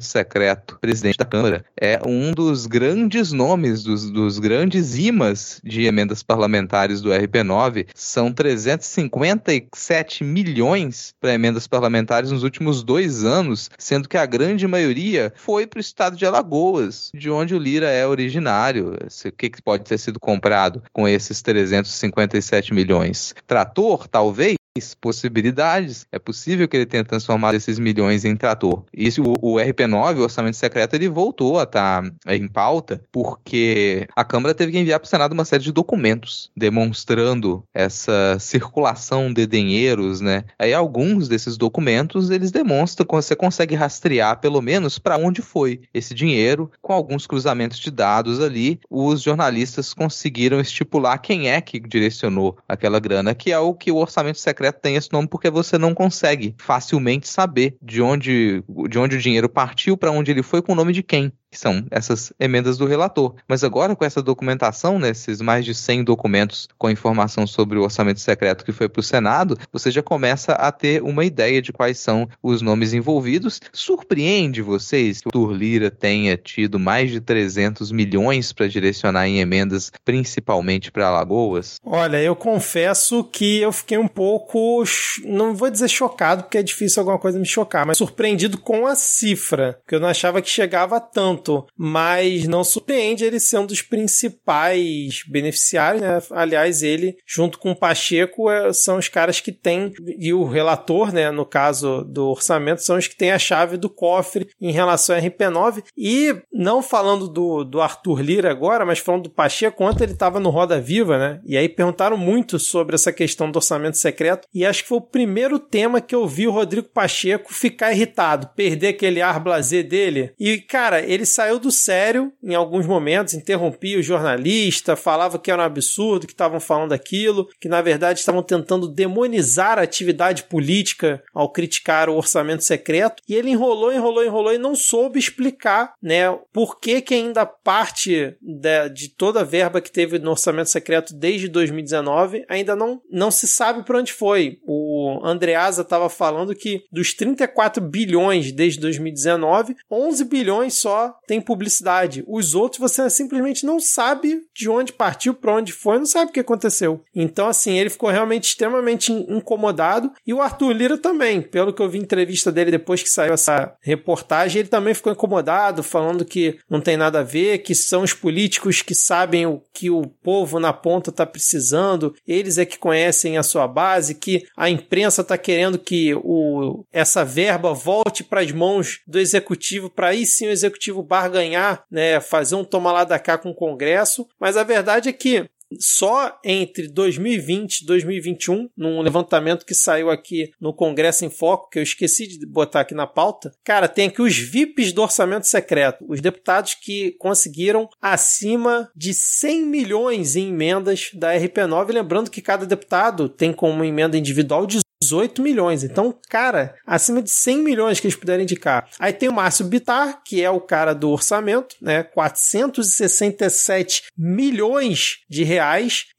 secreto, presidente da Câmara, é um dos grandes nomes, dos, dos grandes imãs de emendas parlamentares do RP9. São 357 milhões para emendas parlamentares nos últimos dois anos, sendo que a grande maioria foi para o estado de Alagoas, de onde o Lira é originário. O que, que pode ter sido comprado com esses 357 milhões? Trator, talvez? Possibilidades. É possível que ele tenha transformado esses milhões em trator. E se o, o RP9, o orçamento secreto, ele voltou a estar tá em pauta porque a Câmara teve que enviar para o Senado uma série de documentos demonstrando essa circulação de dinheiros, né? Aí alguns desses documentos eles demonstram que você consegue rastrear pelo menos para onde foi esse dinheiro, com alguns cruzamentos de dados ali, os jornalistas conseguiram estipular quem é que direcionou aquela grana, que é o que o orçamento secreto secreto tem esse nome porque você não consegue facilmente saber de onde, de onde o dinheiro partiu, para onde ele foi, com o nome de quem que são essas emendas do relator. Mas agora, com essa documentação, né, mais de 100 documentos com informação sobre o orçamento secreto que foi para o Senado, você já começa a ter uma ideia de quais são os nomes envolvidos. Surpreende vocês que o Turlira tenha tido mais de 300 milhões para direcionar em emendas, principalmente para Alagoas? Olha, eu confesso que eu fiquei um pouco, não vou dizer chocado, porque é difícil alguma coisa me chocar, mas surpreendido com a cifra, que eu não achava que chegava tanto mas não surpreende ele ser um dos principais beneficiários, né? Aliás, ele, junto com o Pacheco, é, são os caras que têm, e o relator, né, no caso do orçamento, são os que têm a chave do cofre em relação ao RP9. E não falando do, do Arthur Lira agora, mas falando do Pacheco, ontem ele estava no Roda Viva, né? E aí perguntaram muito sobre essa questão do orçamento secreto, e acho que foi o primeiro tema que eu vi o Rodrigo Pacheco ficar irritado, perder aquele ar blazer dele. E, cara, ele saiu do sério em alguns momentos, interrompia o jornalista, falava que era um absurdo, que estavam falando aquilo, que na verdade estavam tentando demonizar a atividade política ao criticar o orçamento secreto, e ele enrolou, enrolou, enrolou e não soube explicar, né, por que que ainda parte de, de toda a verba que teve no orçamento secreto desde 2019 ainda não, não se sabe para onde foi. O Andreasa estava falando que dos 34 bilhões desde 2019, 11 bilhões só tem publicidade. Os outros você simplesmente não sabe de onde partiu, para onde foi, não sabe o que aconteceu. Então, assim, ele ficou realmente extremamente incomodado. E o Arthur Lira também, pelo que eu vi entrevista dele depois que saiu essa reportagem, ele também ficou incomodado, falando que não tem nada a ver, que são os políticos que sabem o que o povo na ponta está precisando, eles é que conhecem a sua base, que a imprensa está querendo que o, essa verba volte para as mãos do executivo, para aí sim o executivo barganhar, né, fazer um toma lá da cá com o Congresso, mas a verdade é que só entre 2020 e 2021, num levantamento que saiu aqui no Congresso em Foco, que eu esqueci de botar aqui na pauta, cara, tem aqui os VIPs do orçamento secreto, os deputados que conseguiram acima de 100 milhões em emendas da RP9, lembrando que cada deputado tem como emenda individual 18 milhões. Então, cara, acima de 100 milhões que eles puderem indicar. Aí tem o Márcio Bitar, que é o cara do orçamento, né? 467 milhões de reais.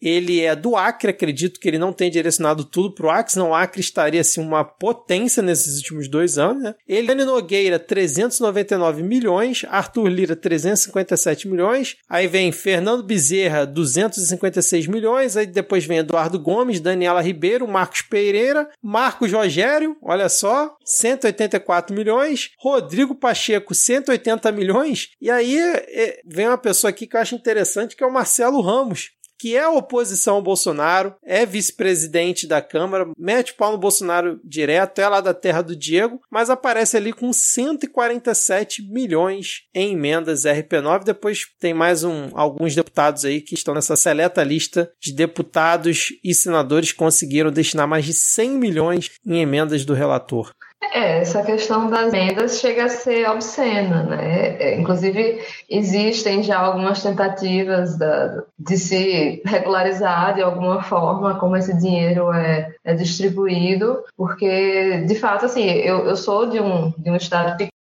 Ele é do Acre, acredito que ele não tem direcionado tudo pro Acre, senão o Acre estaria assim uma potência nesses últimos dois anos, né? Eliane Nogueira, 399 milhões, Arthur Lira, 357 milhões, aí vem Fernando Bezerra, 256 milhões, aí depois vem Eduardo Gomes, Daniela Ribeiro, Marcos Pereira, Marcos Rogério, olha só, 184 milhões. Rodrigo Pacheco, 180 milhões. E aí é, vem uma pessoa aqui que eu acho interessante, que é o Marcelo Ramos, que é oposição ao Bolsonaro, é vice-presidente da Câmara, mete pau no Bolsonaro direto, é lá da terra do Diego, mas aparece ali com 147 milhões em emendas RP9. Depois tem mais um, alguns deputados aí que estão nessa seleta lista de deputados e senadores que conseguiram destinar mais de 100 milhões em emendas do relator. É, essa questão das vendas chega a ser obscena, né? É, inclusive, existem já algumas tentativas da, de se regularizar de alguma forma como esse dinheiro é, é distribuído, porque, de fato, assim, eu, eu sou de um, de um estado pequeno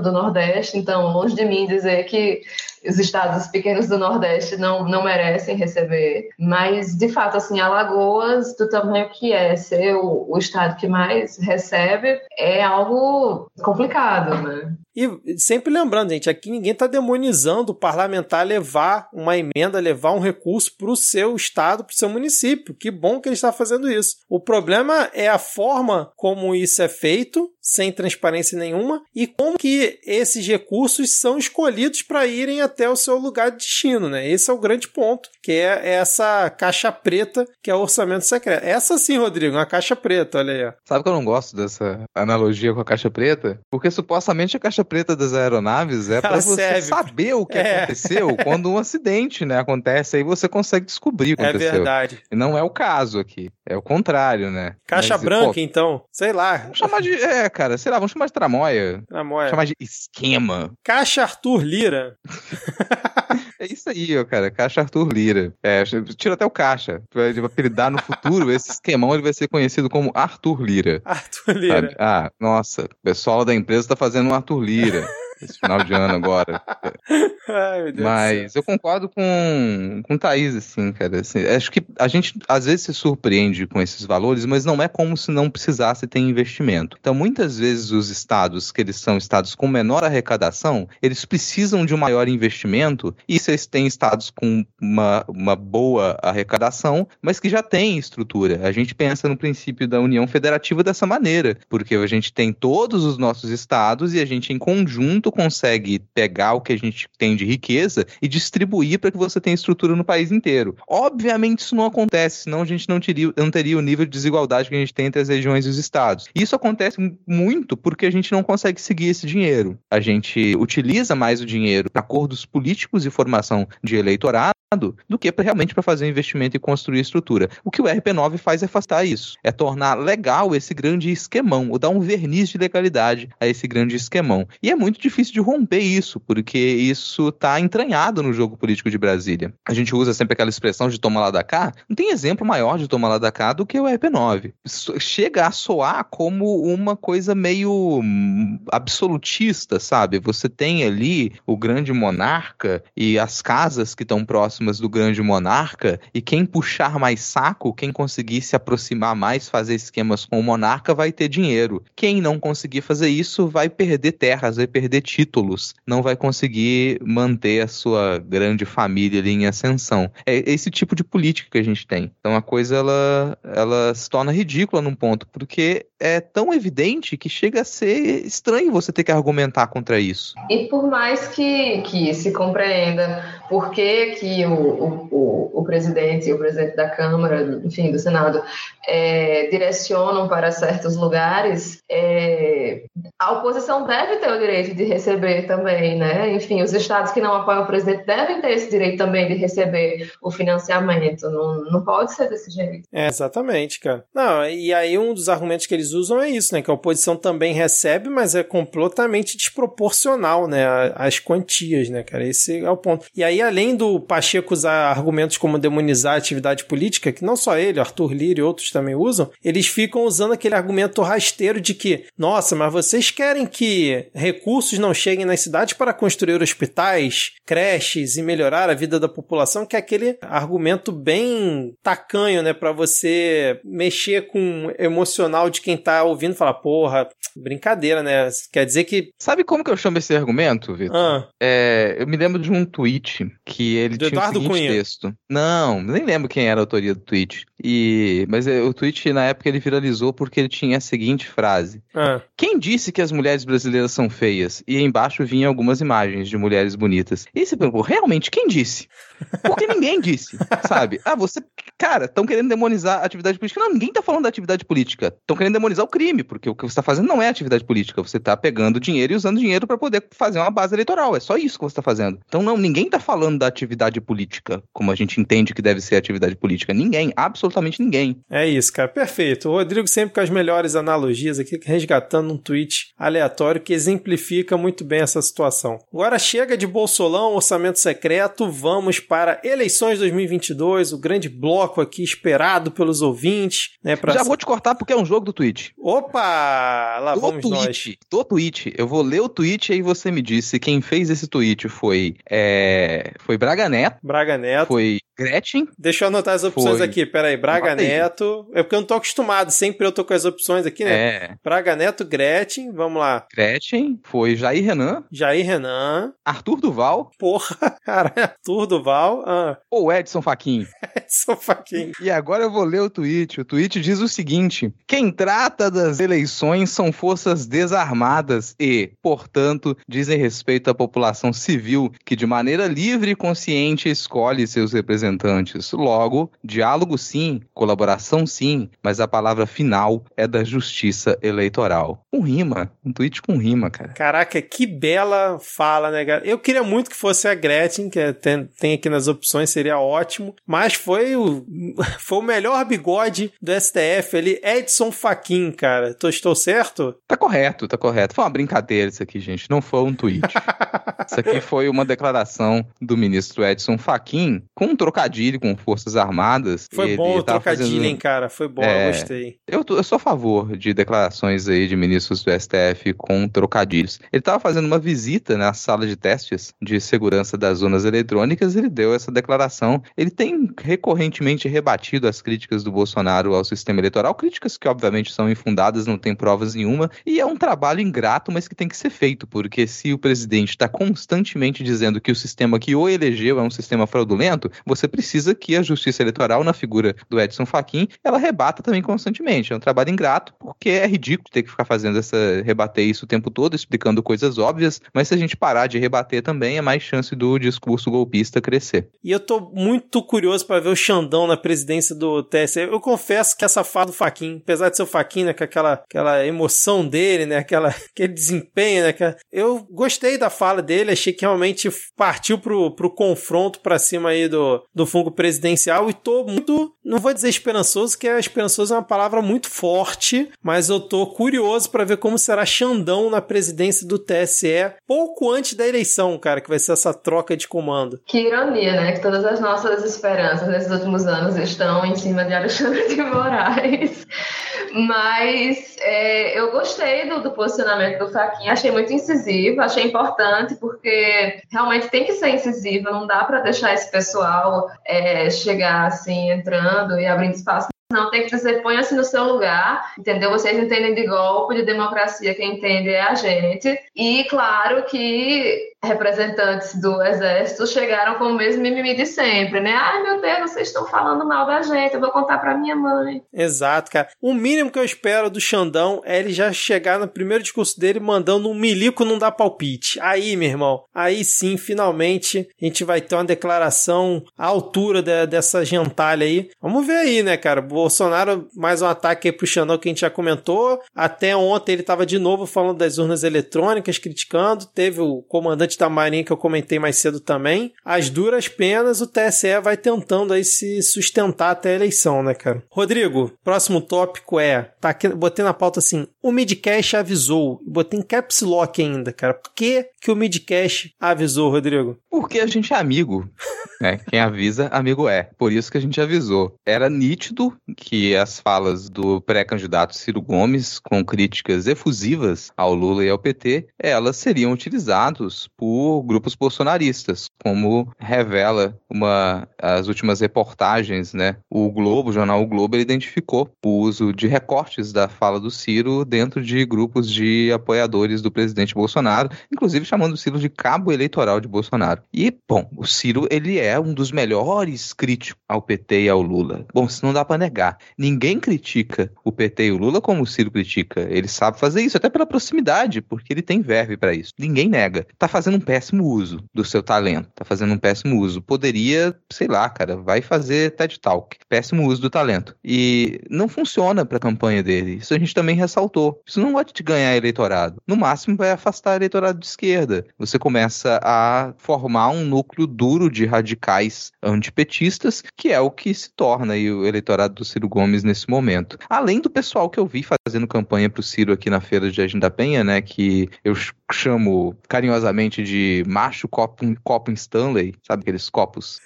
do Nordeste, então, longe de mim dizer que os estados pequenos do Nordeste não, não merecem receber. Mas, de fato, assim, Alagoas, do tamanho que é ser o, o estado que mais recebe, é algo complicado, né? E sempre lembrando, gente, aqui ninguém está demonizando o parlamentar levar uma emenda, levar um recurso para o seu estado, para o seu município. Que bom que ele está fazendo isso. O problema é a forma como isso é feito, sem transparência nenhuma, e como que esses recursos são escolhidos para irem até o seu lugar de destino, né? Esse é o grande ponto, que é essa caixa preta que é o orçamento secreto. Essa sim, Rodrigo, uma caixa preta, olha aí. Sabe que eu não gosto dessa analogia com a caixa preta? Porque supostamente a caixa preta das aeronaves é para você serve. saber o que é. aconteceu quando um acidente né, acontece, aí você consegue descobrir o que é aconteceu. É verdade. E não é o caso aqui. É o contrário, né? Caixa Mas, branca, pô, então. Sei lá. Vamos chamar de. É, cara, sei lá, vamos chamar de tramóia. Tramóia. Chamar de esquema. Caixa Arthur Lira. (laughs) É isso aí, ó, cara. Caixa Arthur Lira. É, tira até o caixa. Ele vai apelidar no futuro. (laughs) esse esquemão ele vai ser conhecido como Arthur Lira. Arthur Lira. Sabe? Ah, nossa. O pessoal da empresa tá fazendo um Arthur Lira (laughs) esse final de ano agora. (laughs) Ai, meu Deus Mas eu concordo com, com o Thaís, assim, cara. Assim, acho que a gente às vezes se surpreende com esses valores, mas não é como se não precisasse ter investimento. Então, muitas vezes os estados, que eles são estados com menor arrecadação, eles precisam de um maior investimento, e vocês têm estados com uma, uma boa arrecadação, mas que já têm estrutura. A gente pensa no princípio da União Federativa dessa maneira, porque a gente tem todos os nossos estados e a gente, em conjunto, consegue pegar o que a gente tem de riqueza e distribuir para que você tenha estrutura no país inteiro. Obviamente isso não acontece, senão a gente não teria, não teria o nível de desigualdade que a gente tem entre as regiões e os estados. Isso acontece muito porque a gente não consegue seguir esse dinheiro. A gente utiliza mais o dinheiro para acordos políticos e formação de eleitorado do que realmente para fazer investimento e construir estrutura. O que o RP9 faz é afastar isso, é tornar legal esse grande esquemão, ou dar um verniz de legalidade a esse grande esquemão. E é muito difícil de romper isso, porque isso está entranhado no jogo político de Brasília. A gente usa sempre aquela expressão de toma lá da cá, não tem exemplo maior de toma lá da cá do que o RP9. Chega a soar como uma coisa meio hum, absolutista, sabe? Você tem ali o grande monarca e as casas que estão próximas próximas do grande monarca, e quem puxar mais saco, quem conseguir se aproximar mais, fazer esquemas com o monarca, vai ter dinheiro. Quem não conseguir fazer isso vai perder terras, vai perder títulos, não vai conseguir manter a sua grande família ali em ascensão. É esse tipo de política que a gente tem. Então a coisa ela, ela se torna ridícula num ponto, porque é tão evidente que chega a ser estranho você ter que argumentar contra isso. E por mais que, que se compreenda por que, que o, o, o presidente e o presidente da Câmara, enfim, do Senado, é, direcionam para certos lugares, é, a oposição deve ter o direito de receber também, né? Enfim, os estados que não apoiam o presidente devem ter esse direito também de receber o financiamento. Não, não pode ser desse jeito. É, exatamente, cara. Não, e aí um dos argumentos que eles usam é isso, né? Que a oposição também recebe, mas é completamente desproporcional, né? As quantias, né, cara? Esse é o ponto. E aí, além do Pacheco usar argumentos como demonizar a atividade política, que não só ele, Arthur Lira e outros também usam, eles ficam usando aquele argumento rasteiro de que, nossa, mas vocês querem que recursos não cheguem nas cidades para construir hospitais, creches e melhorar a vida da população, que é aquele argumento bem tacanho, né, para você mexer com o emocional de quem tá ouvindo falar, porra, brincadeira, né? Quer dizer que. Sabe como que eu chamo esse argumento, Vitor? Ah. É, eu me lembro de um tweet tweet que ele Do tinha Eduardo o seguinte Cunha. texto. Não, nem lembro quem era a autoria do tweet. E, mas é, o tweet na época ele viralizou porque ele tinha a seguinte frase: Ah, Quem disse que as mulheres brasileiras são feias? E embaixo vinha algumas imagens de mulheres bonitas. E você perguntou, realmente, quem disse? Porque ninguém disse, sabe? Ah, você. Cara, estão querendo demonizar a atividade política. Não, ninguém tá falando da atividade política. Estão querendo demonizar o crime, porque o que você tá fazendo não é atividade política. Você tá pegando dinheiro e usando dinheiro para poder fazer uma base eleitoral. É só isso que você tá fazendo. Então, não, ninguém tá falando da atividade política, como a gente entende que deve ser atividade política. Ninguém, absolutamente ninguém. é isso, cara. Perfeito. O Rodrigo sempre com as melhores analogias aqui, resgatando um tweet aleatório que exemplifica muito bem essa situação. Agora chega de Bolsolão, orçamento secreto, vamos para eleições 2022, o grande bloco aqui esperado pelos ouvintes, né? Pra... Já vou te cortar porque é um jogo do tweet. Opa! Lá do vamos nós. tweet, do tweet. Eu vou ler o tweet e aí você me diz se quem fez esse tweet foi é, foi Braga Neto, Braga Neto. foi Gretchen. Deixa eu anotar as opções Foi. aqui. Braga Anota aí. Neto. É porque eu não tô acostumado. Sempre eu tô com as opções aqui, né? É, Braga Neto, Gretchen. Vamos lá. Gretchen, foi Jair Renan, Jair Renan. Arthur Duval Porra, (laughs) cara. Arthur Duval. Ah, ou Edson Fachin. (laughs) Edson Fachin. E agora eu vou ler o tweet. O tweet diz o seguinte: quem trata das eleições são forças desarmadas e, portanto, dizem respeito à população civil que de maneira livre e consciente escolhe seus representantes. Logo, diálogo sim, colaboração sim, mas a palavra final é da justiça eleitoral. Um rima, um tweet com rima, cara. Caraca, que bela fala, né, cara? Eu queria muito que fosse a Gretchen, que é- tem, tem aqui nas opções, seria ótimo. Mas foi o, (laughs) foi o melhor bigode do STF ali, Edson Fachin, cara. Tô, estou certo? Tá correto, tá correto. Foi uma brincadeira isso aqui, gente. Não foi um tweet. (laughs) isso aqui foi uma declaração do ministro Edson Fachin com um trocadilho com Forças Armadas. Foi Ele bom o trocadilho, fazendo- hein, cara? Foi bom, É. eu gostei. Eu, eu sou a favor de declarações aí de ministros do STF com trocadilhos. Ele estava fazendo uma visita na sala de testes de segurança das zonas eletrônicas, ele deu essa declaração. Ele tem recorrentemente rebatido as críticas do Bolsonaro ao sistema eleitoral, críticas que obviamente são infundadas, não tem provas nenhuma, e é um trabalho ingrato, mas que tem que ser feito, porque se o presidente está constantemente dizendo que o sistema que o elegeu é um sistema fraudulento, você precisa que a justiça eleitoral, na figura do Edson Fachin, ela rebata também constantemente. É um trabalho ingrato, porque é ridículo ter que ficar fazendo essa rebater isso o tempo todo, explicando coisas óbvias, mas se a gente parar de rebater também, é mais chance do discurso golpista crescer. E eu tô muito curioso pra ver o Xandão na presidência do TSE. Eu confesso que essa fala do Faquin, apesar de ser o Faquin, né, com aquela, aquela emoção dele, né, aquela, (laughs) aquele desempenho, né, aquela- eu gostei da fala dele, achei que realmente partiu pro, pro confronto pra cima aí do, do fungo presidencial e tô muito, não vou dizer esperançoso, que é esperançoso é uma palavra muito forte, mas eu tô curioso pra ver como será Xandão na presidência do TSE pouco antes da eleição, cara, que vai ser essa troca de comando. Que ironia, né? Que todas as nossas esperanças nesses últimos anos estão em cima de Alexandre de Moraes. Mas é, eu gostei do, do posicionamento do Faquinha, achei muito incisivo, achei importante, porque realmente tem que ser incisivo, não dá para deixar esse pessoal é, chegar assim, entrando e abrindo espaço. Não, tem que dizer, ponha-se no seu lugar, entendeu? Vocês entendem de golpe, de democracia, quem entende é a gente. E claro que representantes do exército chegaram com o mesmo mimimi de sempre, né? Ai, meu Deus, vocês estão falando mal da gente, eu vou contar pra minha mãe. Exato, cara. O mínimo que eu espero do Xandão é ele já chegar no primeiro discurso dele mandando um milico não dá palpite. Aí, meu irmão, aí sim, finalmente, a gente vai ter uma declaração à altura de- dessa gentalha aí. Vamos ver aí, né, cara? Bolsonaro, mais um ataque aí pro Xandão que a gente já comentou. Até ontem ele tava de novo falando das urnas eletrônicas, criticando. Teve o comandante da Marinha que eu comentei mais cedo também. As duras penas, o TSE vai tentando aí se sustentar até a eleição, né, cara? Rodrigo, próximo tópico é, tá aqui, botei na pauta assim, o Midcast avisou. Botei em caps lock ainda, cara. Por que que o Midcast avisou, Rodrigo? Porque a gente é amigo. né? Quem avisa, amigo é. Por isso que a gente avisou. Era nítido que as falas do pré-candidato Ciro Gomes, com críticas efusivas ao Lula e ao PT, elas seriam utilizadas por grupos bolsonaristas, como revela uma as últimas reportagens, né? O Globo, o jornal o Globo, identificou o uso de recortes da fala do Ciro dentro de grupos de apoiadores do presidente Bolsonaro, inclusive chamando o Ciro de cabo eleitoral de Bolsonaro. E, bom, o Ciro, ele é um dos melhores críticos ao PT e ao Lula. Bom, isso não dá para negar. Ninguém critica o PT e o Lula como o Ciro critica. Ele sabe fazer isso, até pela proximidade, porque ele tem verve para isso. Ninguém nega. Tá fazendo um péssimo uso do seu talento. Tá fazendo um péssimo uso. Poderia, sei lá, cara, vai fazer TED Talk. Péssimo uso do talento. E não funciona pra campanha dele. Isso a gente também ressaltou. Isso não vai te ganhar eleitorado. No máximo vai afastar eleitorado de esquerda. Você começa a formar um núcleo duro de radicais antipetistas, que é o que se torna aí o eleitorado do Ciro Gomes nesse momento. Além do pessoal que eu vi fazendo campanha pro Ciro aqui na feira de Jardim da Penha, né, que eu chamo carinhosamente de macho copo, copo Stanley, sabe aqueles copos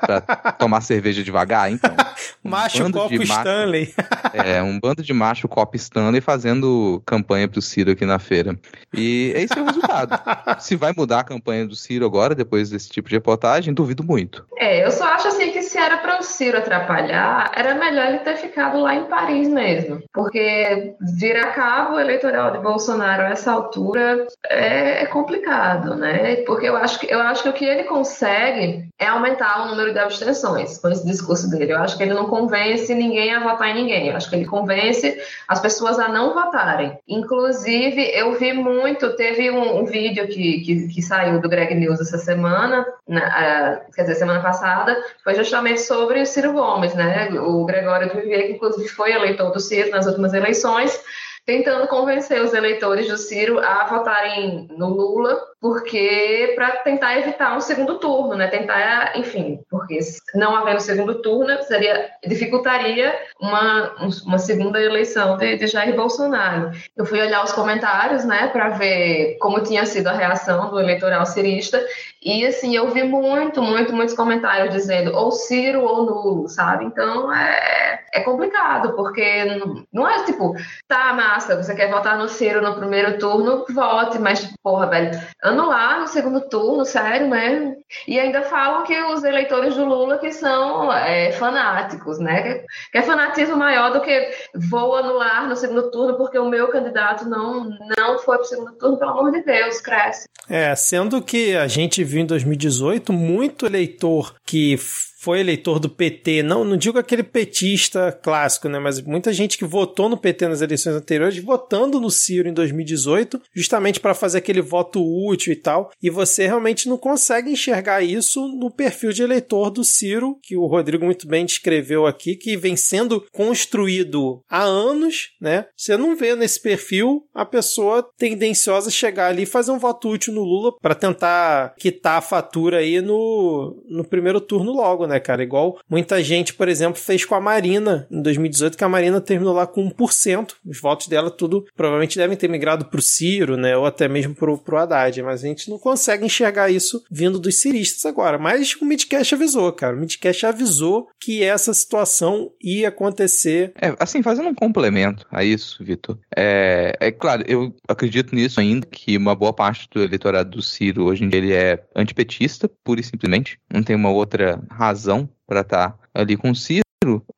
para (laughs) tomar cerveja devagar, então. (laughs) Um macho copo Stanley. (laughs) é, um bando de macho copo Stanley fazendo campanha pro Ciro aqui na feira. E esse é o resultado. se vai mudar a campanha do Ciro agora, depois desse tipo de reportagem, duvido muito. É, eu só acho assim era para o Ciro atrapalhar, era melhor ele ter ficado lá em Paris mesmo. Porque virar cabo eleitoral de Bolsonaro a essa altura é, é, complicado, né? Porque eu acho, que, eu acho que o que ele consegue é aumentar o número de abstenções com esse discurso dele. Eu acho que ele não convence ninguém a votar em ninguém. Eu acho que ele convence as pessoas a não votarem. Inclusive, eu vi muito, teve um, um vídeo que, que, que, saiu do Greg News essa semana, na, uh, quer dizer, semana passada, foi justamente sobre o Ciro Gomes, né? O Gregório de Vivier, que inclusive foi eleitor do Ciro nas últimas eleições, tentando convencer os eleitores do Ciro a votarem no Lula, porque para tentar evitar um segundo turno, né? Tentar, enfim, porque não havendo segundo turno seria dificultaria uma, uma segunda eleição de, de Jair Bolsonaro. Eu fui olhar os comentários, né, para ver como tinha sido a reação do eleitoral cirista e assim, eu vi muito, muito, muitos comentários dizendo ou Ciro ou nulo, sabe? Então é, é complicado, porque não é tipo, tá, massa, você quer votar no Ciro no primeiro turno, vote, mas, porra, velho, anular no segundo turno, sério mesmo. E ainda falam que os eleitores do Lula que são é, fanáticos, né? Que é fanatismo maior do que vou anular no segundo turno porque o meu candidato não, não foi pro segundo turno, pelo amor de Deus, cresce. É, sendo que a gente viu em 2018 muito eleitor que foi eleitor do PT, não, não digo aquele petista clássico, né, mas muita gente que votou no PT nas eleições anteriores, votando no Ciro em 2018, justamente para fazer aquele voto útil e tal, e você realmente não consegue enxergar isso no perfil de eleitor do Ciro, que o Rodrigo muito bem descreveu aqui, que vem sendo construído há anos, né? Você não vê nesse perfil a pessoa tendenciosa chegar ali e fazer um voto útil no Lula para tentar quitar a fatura aí no, no primeiro turno logo, né, cara? Igual muita gente, por exemplo, fez com a Marina em 2018, que a Marina terminou lá com 1%. Os votos dela tudo provavelmente devem ter migrado pro Ciro, né? Ou até mesmo pro, pro Haddad. Mas a gente não consegue enxergar isso vindo dos ciristas agora. Mas o Midcast avisou, cara. O Midcast avisou que essa situação ia acontecer. É, assim, fazendo um complemento a isso, Vitor. É, é claro, eu acredito nisso ainda, que uma boa parte do eleitorado do Ciro hoje em dia ele é antipetista, pura e simplesmente. Não tem uma outra razão razão para estar tá ali com o Ciro,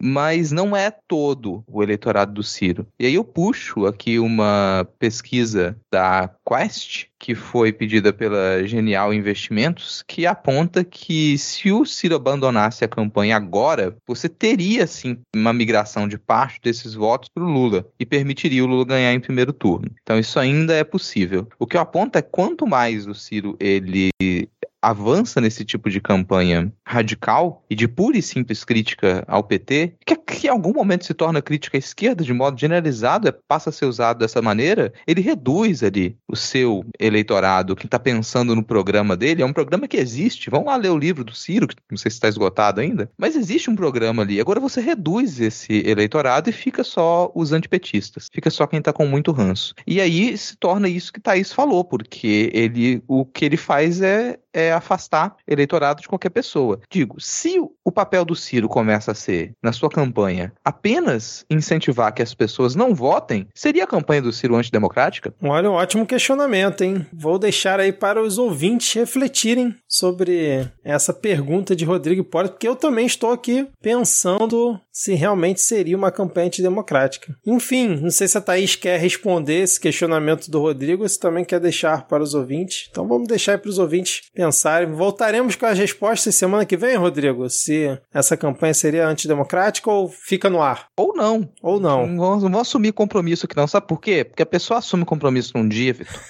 mas não é todo o eleitorado do Ciro. E aí eu puxo aqui uma pesquisa da Quest, que foi pedida pela Genial Investimentos, que aponta que se o Ciro abandonasse a campanha agora, você teria sim uma migração de parte desses votos para o Lula e permitiria o Lula ganhar em primeiro turno. Então isso ainda é possível. O que eu aponto é quanto mais o Ciro ele avança nesse tipo de campanha radical e de pura e simples crítica ao PT, que, que em algum momento se torna crítica à esquerda de modo generalizado, é, passa a ser usado dessa maneira, ele reduz ali o seu eleitorado, que está pensando no programa dele. É um programa que existe. Vão lá ler o livro do Ciro, que não sei se está esgotado ainda, mas existe um programa ali. Agora você reduz esse eleitorado e fica só os antipetistas, fica só quem está com muito ranço. E aí se torna isso que Thaís falou, porque ele o que ele faz é é afastar eleitorado de qualquer pessoa. Digo, se o papel do Ciro começa a ser, na sua campanha, apenas incentivar que as pessoas não votem, seria a campanha do Ciro antidemocrática? Olha, um ótimo questionamento, hein? Vou deixar aí para os ouvintes refletirem sobre essa pergunta de Rodrigo Porto, porque eu também estou aqui pensando se realmente seria uma campanha antidemocrática. Enfim, não sei se a Thaís quer responder esse questionamento do Rodrigo se também quer deixar para os ouvintes. Então vamos deixar para os ouvintes pensarem. Voltaremos com as respostas semana que vem, Rodrigo, se essa campanha seria antidemocrática ou fica no ar. Ou não. Ou não. Não vou, não vou assumir compromisso aqui não. Sabe por quê? Porque a pessoa assume compromisso num dia, Vitor. (laughs)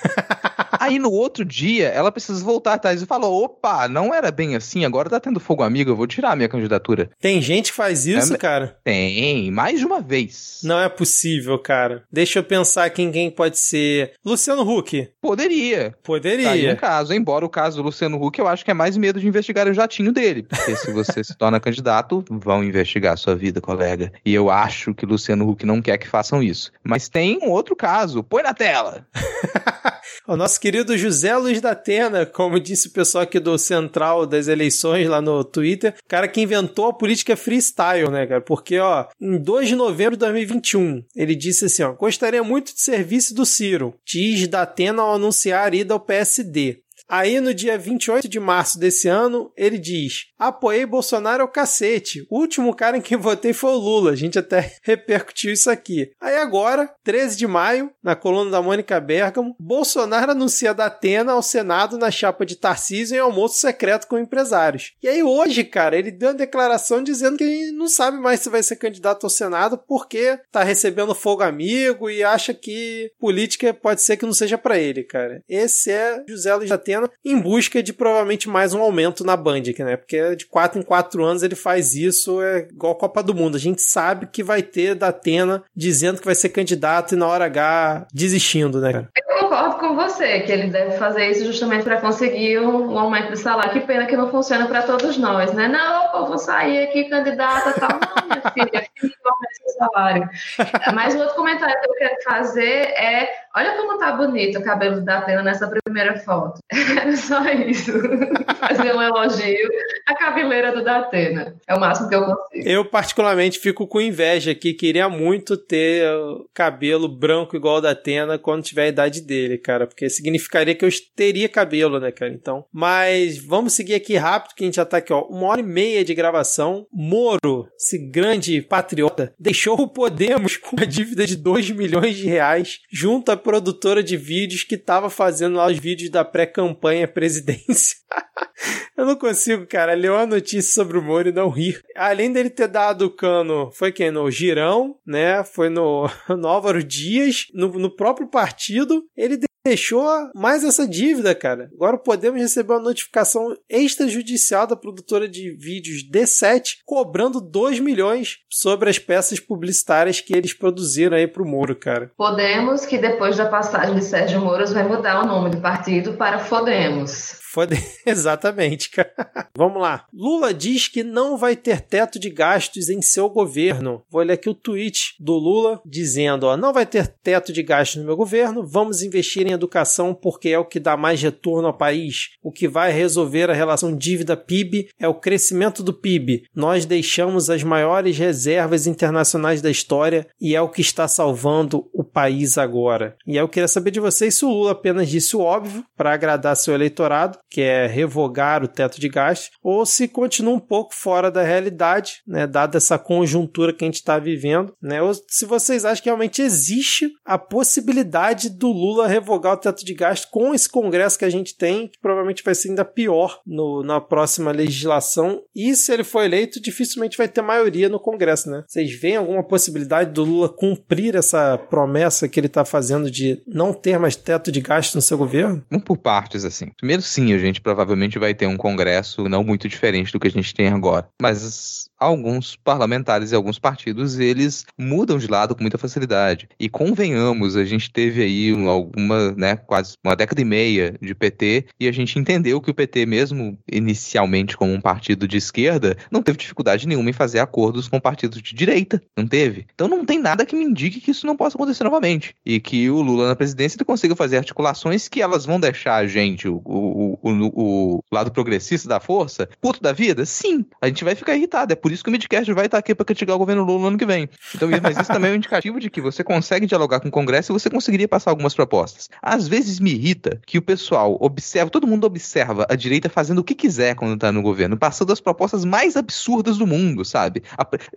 Aí no outro dia, ela precisa voltar atrás e falou: opa, não era bem assim, agora tá tendo fogo amigo, eu vou tirar a minha candidatura. Tem gente que faz isso, É, cara? Tem, mais de uma vez. Não é possível, cara. Deixa eu pensar aqui em quem pode ser. Luciano Huck. Poderia. Tá aí um Poderia. caso, embora o caso do Luciano Huck, eu acho que é mais medo de investigar o jatinho dele. Porque se você se torna candidato, vão investigar a sua vida, colega. E eu acho que Luciano Huck não quer que façam isso. Mas tem um outro caso. Põe na tela. (laughs) O nosso querido José Luiz da Atena, como disse o pessoal aqui do Central das Eleições lá no Twitter, cara que inventou a política freestyle, né, cara? Porque, ó, em 2 de novembro de 2021, ele disse assim, ó, gostaria muito de serviço do Ciro, diz da Atena ao anunciar a ida ao PSD. Aí, no dia 28 de março desse ano, ele diz: Apoiei Bolsonaro ao cacete. O último cara em quem (laughs) votei foi o Lula. A gente até (laughs) repercutiu isso aqui. Aí, agora, 13 de maio, na coluna da Mônica Bergamo, Bolsonaro anuncia da Atena ao Senado na chapa de Tarcísio em almoço secreto com empresários. E aí, hoje, cara, ele deu uma declaração dizendo que ele não sabe mais se vai ser candidato ao Senado porque tá recebendo fogo amigo e acha que política pode ser que não seja para ele, cara. Esse é José Luiz da Atena em busca de provavelmente mais um aumento na Band, aqui, né? Porque de 4 em 4 anos ele faz isso, é igual Copa do Mundo. A gente sabe que vai ter da Atena dizendo que vai ser candidato e na hora H desistindo, né, cara? Concordo com você que ele deve fazer isso justamente para conseguir um, um aumento de salário. Que pena que não funciona para todos nós, né? Não, vou sair aqui candidata tal. Não, minha filha, aumento seu salário. Mas um outro comentário que eu quero fazer é: olha como tá bonito o cabelo da Atena nessa primeira foto. (laughs) Só isso. Fazer um elogio à cabeleira do Datena. É o máximo que eu consigo. Eu, particularmente, fico com inveja aqui. Queria muito ter o cabelo branco igual o da Atena quando tiver a idade dele, cara. Porque significaria que eu teria cabelo, né, cara? Então. Mas vamos seguir aqui rápido, que a gente já tá aqui, ó. Uma hora e meia de gravação. Moro, esse grande patriota, deixou o Podemos com uma dívida de 2 milhões de reais junto à produtora de vídeos que tava fazendo lá os vídeos da pré-campanha presidência. (laughs) Eu não consigo, cara, ler uma notícia sobre o Moro e não rir. Além dele ter dado cano, foi quem? No Girão, né? Foi no, (laughs) no Álvaro Dias, no, no próprio partido. Ele deixou mais essa dívida, cara. Agora podemos receber uma notificação extrajudicial da produtora de vídeos D7 cobrando 2 milhões sobre as peças publicitárias que eles produziram aí pro Moro, cara. Podemos, que depois da passagem de Sérgio Moro, vai mudar o nome do partido para Fodemos. Foda... (laughs) Exatamente, cara. (laughs) Vamos lá. Lula diz que não vai ter teto de gastos em seu governo. Vou ler aqui o tweet do Lula dizendo: ó, não vai ter teto de gastos no meu governo, vamos investir em educação porque é o que dá mais retorno ao país. O que vai resolver a relação dívida-PIB é o crescimento do PIB. Nós deixamos as maiores reservas internacionais da história e é o que está salvando o país agora. E eu queria saber de vocês se o Lula apenas disse o óbvio para agradar seu eleitorado que é revogar o teto de gastos, ou se continua um pouco fora da realidade, né, dada essa conjuntura que a gente está vivendo, né, ou se vocês acham que realmente existe a possibilidade do Lula revogar o teto de gastos com esse Congresso que a gente tem, que provavelmente vai ser ainda pior no, na próxima legislação, e se ele for eleito, dificilmente vai ter maioria no Congresso, né? Vocês veem alguma possibilidade do Lula cumprir essa promessa que ele está fazendo de não ter mais teto de gastos no seu governo? Vamos por partes, assim. Primeiro, sim, a gente provavelmente vai ter um congresso não muito diferente do que a gente tem agora. Mas alguns parlamentares e alguns partidos, eles mudam de lado com muita facilidade. E convenhamos, a gente teve aí alguma né, quase uma década e meia de PT, e a gente entendeu que o PT, mesmo inicialmente como um partido de esquerda, não teve dificuldade nenhuma em fazer acordos com partidos de direita, não teve. Então não tem nada que me indique que isso não possa acontecer novamente, e que o Lula na presidência ele consiga fazer articulações que elas vão deixar a gente, o, o, o, o lado progressista da força, puto da vida? Sim, a gente vai ficar irritado, é por isso que o Midcast vai estar aqui para criticar o governo Lula no ano que vem. Então, mas isso também é um indicativo de que você consegue dialogar com o Congresso e você conseguiria passar algumas propostas. Às vezes me irrita que o pessoal observa, todo mundo observa a direita fazendo o que quiser quando tá no governo, passando as propostas mais absurdas do mundo, sabe?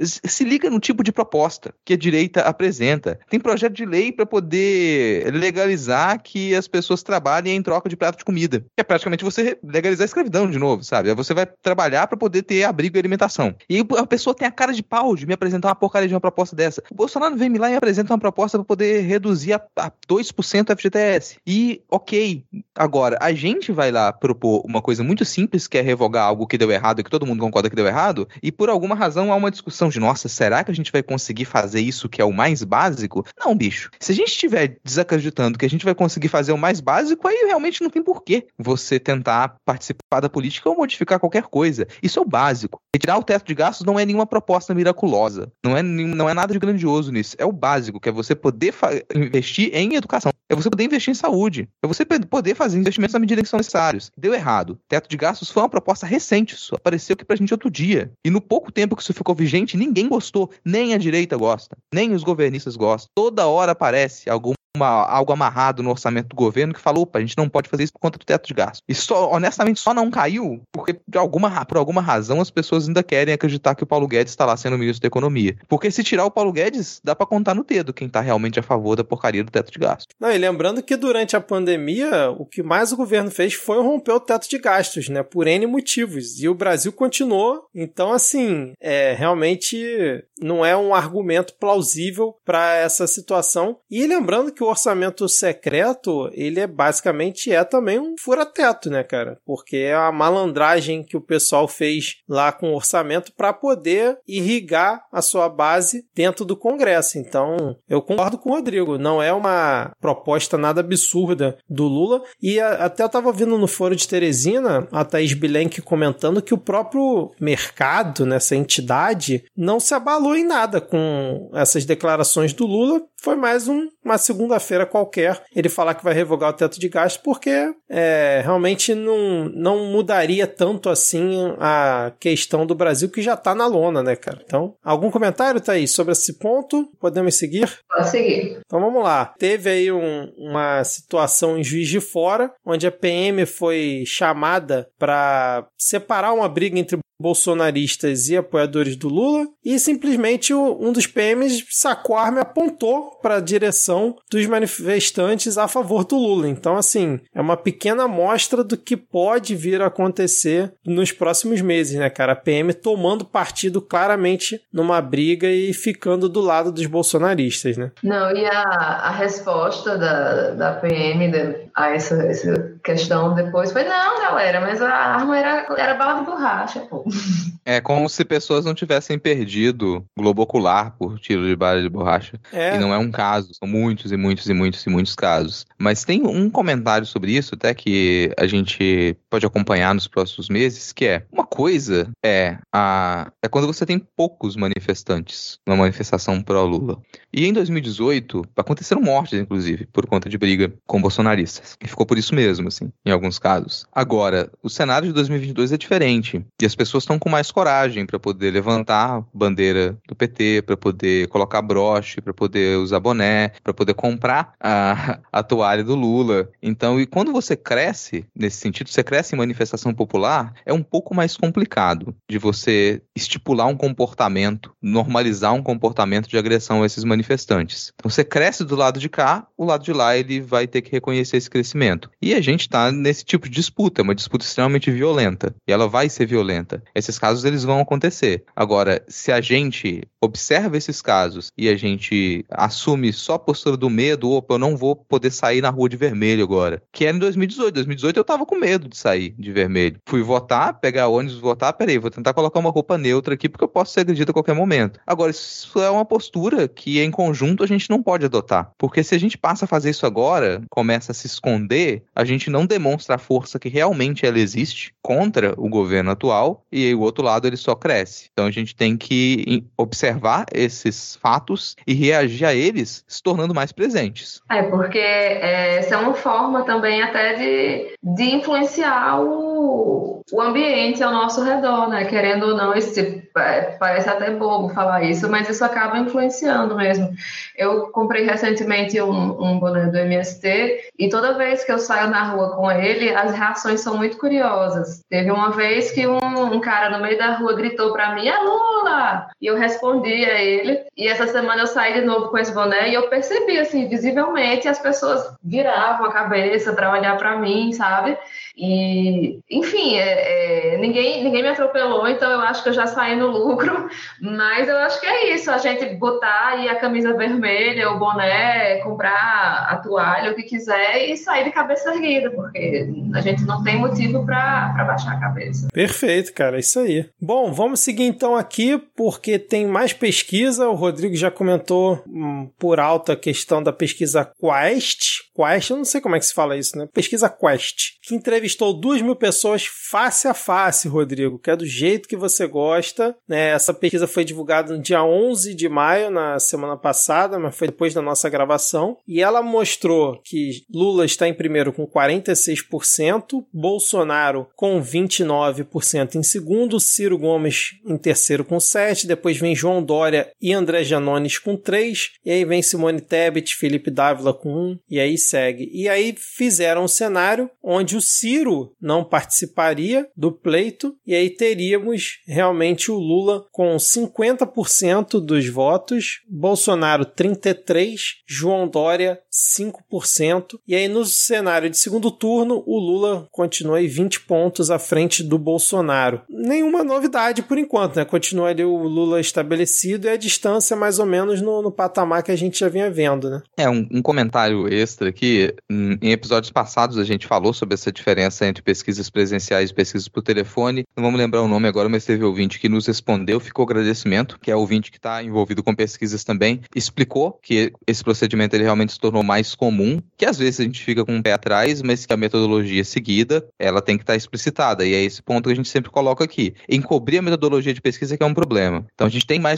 Se liga no tipo de proposta que a direita apresenta. Tem projeto de lei para poder legalizar que as pessoas trabalhem em troca de prato de comida. Que é praticamente você legalizar a escravidão de novo, sabe? Você vai trabalhar para poder ter abrigo e alimentação. E a pessoa tem a cara de pau de me apresentar uma porcaria de uma proposta dessa. O Bolsonaro vem me lá e apresenta uma proposta para poder reduzir a, a 2% o FGTS. E, ok, agora, a gente vai lá propor uma coisa muito simples, que é revogar algo que deu errado e que todo mundo concorda que deu errado, e por alguma razão há uma discussão de, nossa, será que a gente vai conseguir fazer isso que é o mais básico? Não, bicho. Se a gente estiver desacreditando que a gente vai conseguir fazer o mais básico, aí realmente não tem porquê você tentar participar da política ou modificar qualquer coisa. Isso é o básico. Retirar o teto de gastos não é nenhuma proposta miraculosa. Não é, não é nada de grandioso nisso. É o básico, que é você poder investir em educação. É você poder investir em saúde. É você poder fazer investimentos na medida que são necessários. Deu errado. Teto de gastos foi uma proposta recente. Isso apareceu aqui pra gente outro dia. E no pouco tempo que isso ficou vigente, ninguém gostou. Nem a direita gosta. Nem os governistas gostam. Toda hora aparece algum uma, algo amarrado no orçamento do governo que falou, opa, a gente não pode fazer isso por conta do teto de gasto. E só, honestamente, só não caiu porque, de alguma, por alguma razão, as pessoas ainda querem acreditar que o Paulo Guedes está lá sendo ministro da Economia. Porque se tirar o Paulo Guedes, dá para contar no dedo quem tá realmente a favor da porcaria do teto de gasto. Não, e lembrando que durante a pandemia, o que mais o governo fez foi romper o teto de gastos, né? Por N motivos. E o Brasil continuou. Então, assim, é, realmente não é um argumento plausível para essa situação. E lembrando que o orçamento secreto, ele é basicamente é também um fura-teto, né, cara? Porque é a malandragem que o pessoal fez lá com o orçamento para poder irrigar a sua base dentro do Congresso. Então, eu concordo com o Rodrigo, não é uma proposta nada absurda do Lula. E até eu tava vendo no foro de Teresina a Thaís Bilenque comentando que o próprio mercado, nessa entidade, não se abalou em nada com essas declarações do Lula. Foi mais um, uma segunda-feira qualquer ele falar que vai revogar o teto de gastos, porque é, realmente não, não mudaria tanto assim a questão do Brasil, que já está na lona, né, cara? Então, algum comentário, Thaís, sobre esse ponto? Podemos seguir? Pode seguir. Então vamos lá. Teve aí um, uma situação em Juiz de Fora, onde a PM foi chamada para separar uma briga entre bolsonaristas e apoiadores do Lula, e simplesmente um dos PMs sacou a arma e apontou para a direção dos manifestantes a favor do Lula. Então, assim, é uma pequena amostra do que pode vir a acontecer nos próximos meses, né, cara? A PM tomando partido claramente numa briga e ficando do lado dos bolsonaristas, né? Não, e a, a resposta da, da PM a essa, essa questão depois foi: não, galera, mas a arma era, era bala de borracha, pô. (laughs) É como se pessoas não tivessem perdido globo ocular por tiro de bala de borracha. É. E não é um caso, são muitos e muitos e muitos e muitos casos. Mas tem um comentário sobre isso, até que a gente pode acompanhar nos próximos meses, que é uma coisa é a é quando você tem poucos manifestantes numa manifestação pró-Lula. E em 2018 aconteceram mortes, inclusive, por conta de briga com bolsonaristas. E ficou por isso mesmo, assim, em alguns casos. Agora, o cenário de 2022 é diferente. E as pessoas estão com mais coragem para poder levantar bandeira do PT, para poder colocar broche, para poder usar boné, para poder comprar a, a toalha do Lula. Então, e quando você cresce nesse sentido, você cresce em manifestação popular, é um pouco mais complicado de você estipular um comportamento, normalizar um comportamento de agressão a esses manifestantes. Então, você cresce do lado de cá, o lado de lá ele vai ter que reconhecer esse crescimento. E a gente está nesse tipo de disputa, é uma disputa extremamente violenta. E ela vai ser violenta. Esses casos eles vão acontecer. Agora, se a gente observa esses casos e a gente assume só a postura do medo, opa, eu não vou poder sair na rua de vermelho agora. Que era em 2018. 2018 eu tava com medo de sair de vermelho. Fui votar, pegar ônibus, votar, peraí, vou tentar colocar uma roupa neutra aqui porque eu posso ser agredido a qualquer momento. Agora, isso é uma postura que em conjunto a gente não pode adotar. Porque se a gente passa a fazer isso agora, começa a se esconder, a gente não demonstra a força que realmente ela existe contra o governo atual e aí o outro lado ele só cresce. Então a gente tem que observar esses fatos e reagir a eles se tornando mais presentes. É, porque é, essa é uma forma também até de, de influenciar o, o ambiente ao nosso redor, né? Querendo ou não, esse é, parece até bobo falar isso, mas isso acaba influenciando mesmo. Eu comprei recentemente um, um boné do MST e toda vez que eu saio na rua com ele, as reações são muito curiosas. Teve uma vez que um, um cara no meio da rua gritou para mim, é Lula! E eu respondi a ele. E essa semana eu saí de novo com esse boné e eu percebi, assim, visivelmente as pessoas viravam a cabeça para olhar para mim, sabe? E, enfim, é, é, ninguém, ninguém me atropelou, então eu acho que eu já saí no lucro. (laughs) Mas eu acho que é isso, a gente botar aí a camisa vermelha, o boné, comprar a toalha, o que quiser e sair de cabeça erguida, porque a gente não tem motivo para baixar a cabeça. Perfeito, cara, é isso aí. Bom, vamos seguir então aqui, porque tem mais pesquisa. O Rodrigo já comentou hum, por alto a questão da pesquisa Quest. Quest, eu não sei como é que se fala isso, né? Pesquisa Quest, que entrevistou duas mil pessoas face a face, Rodrigo, que é do jeito que você gosta. Né? Essa pesquisa foi divulgada no dia 11 de maio, na semana passada, mas foi depois da nossa gravação. E ela mostrou que Lula está em primeiro com 46%, Bolsonaro com 29% em segundo, Ciro Gomes em terceiro com 7%, depois vem João Dória e André Janones com 3%, e aí vem Simone Tebet, Felipe Dávila com 1%, e aí segue. E aí fizeram um cenário onde o Ciro não participaria do pleito e aí teríamos realmente o Lula com 50% dos votos, Bolsonaro 33, João Dória 5%. E aí no cenário de segundo turno, o Lula continua aí 20 pontos à frente do Bolsonaro. Nenhuma novidade por enquanto, né? Continua ali o Lula estabelecido e a distância mais ou menos no, no patamar que a gente já vinha vendo, né? É, um, um comentário extra aqui. Em episódios passados a gente falou sobre essa diferença entre pesquisas presenciais e pesquisas por telefone. Não vamos lembrar o nome agora, mas teve ouvinte que nos respondeu, ficou agradecimento, que é o ouvinte que está envolvido com pesquisas também, explicou que esse procedimento ele realmente se tornou mais comum, que às vezes a gente fica com um pé atrás, mas que a metodologia seguida, ela tem que estar tá explicitada, e é esse ponto que a gente sempre coloca aqui. Encobrir a metodologia de pesquisa que é um problema. Então a gente tem mais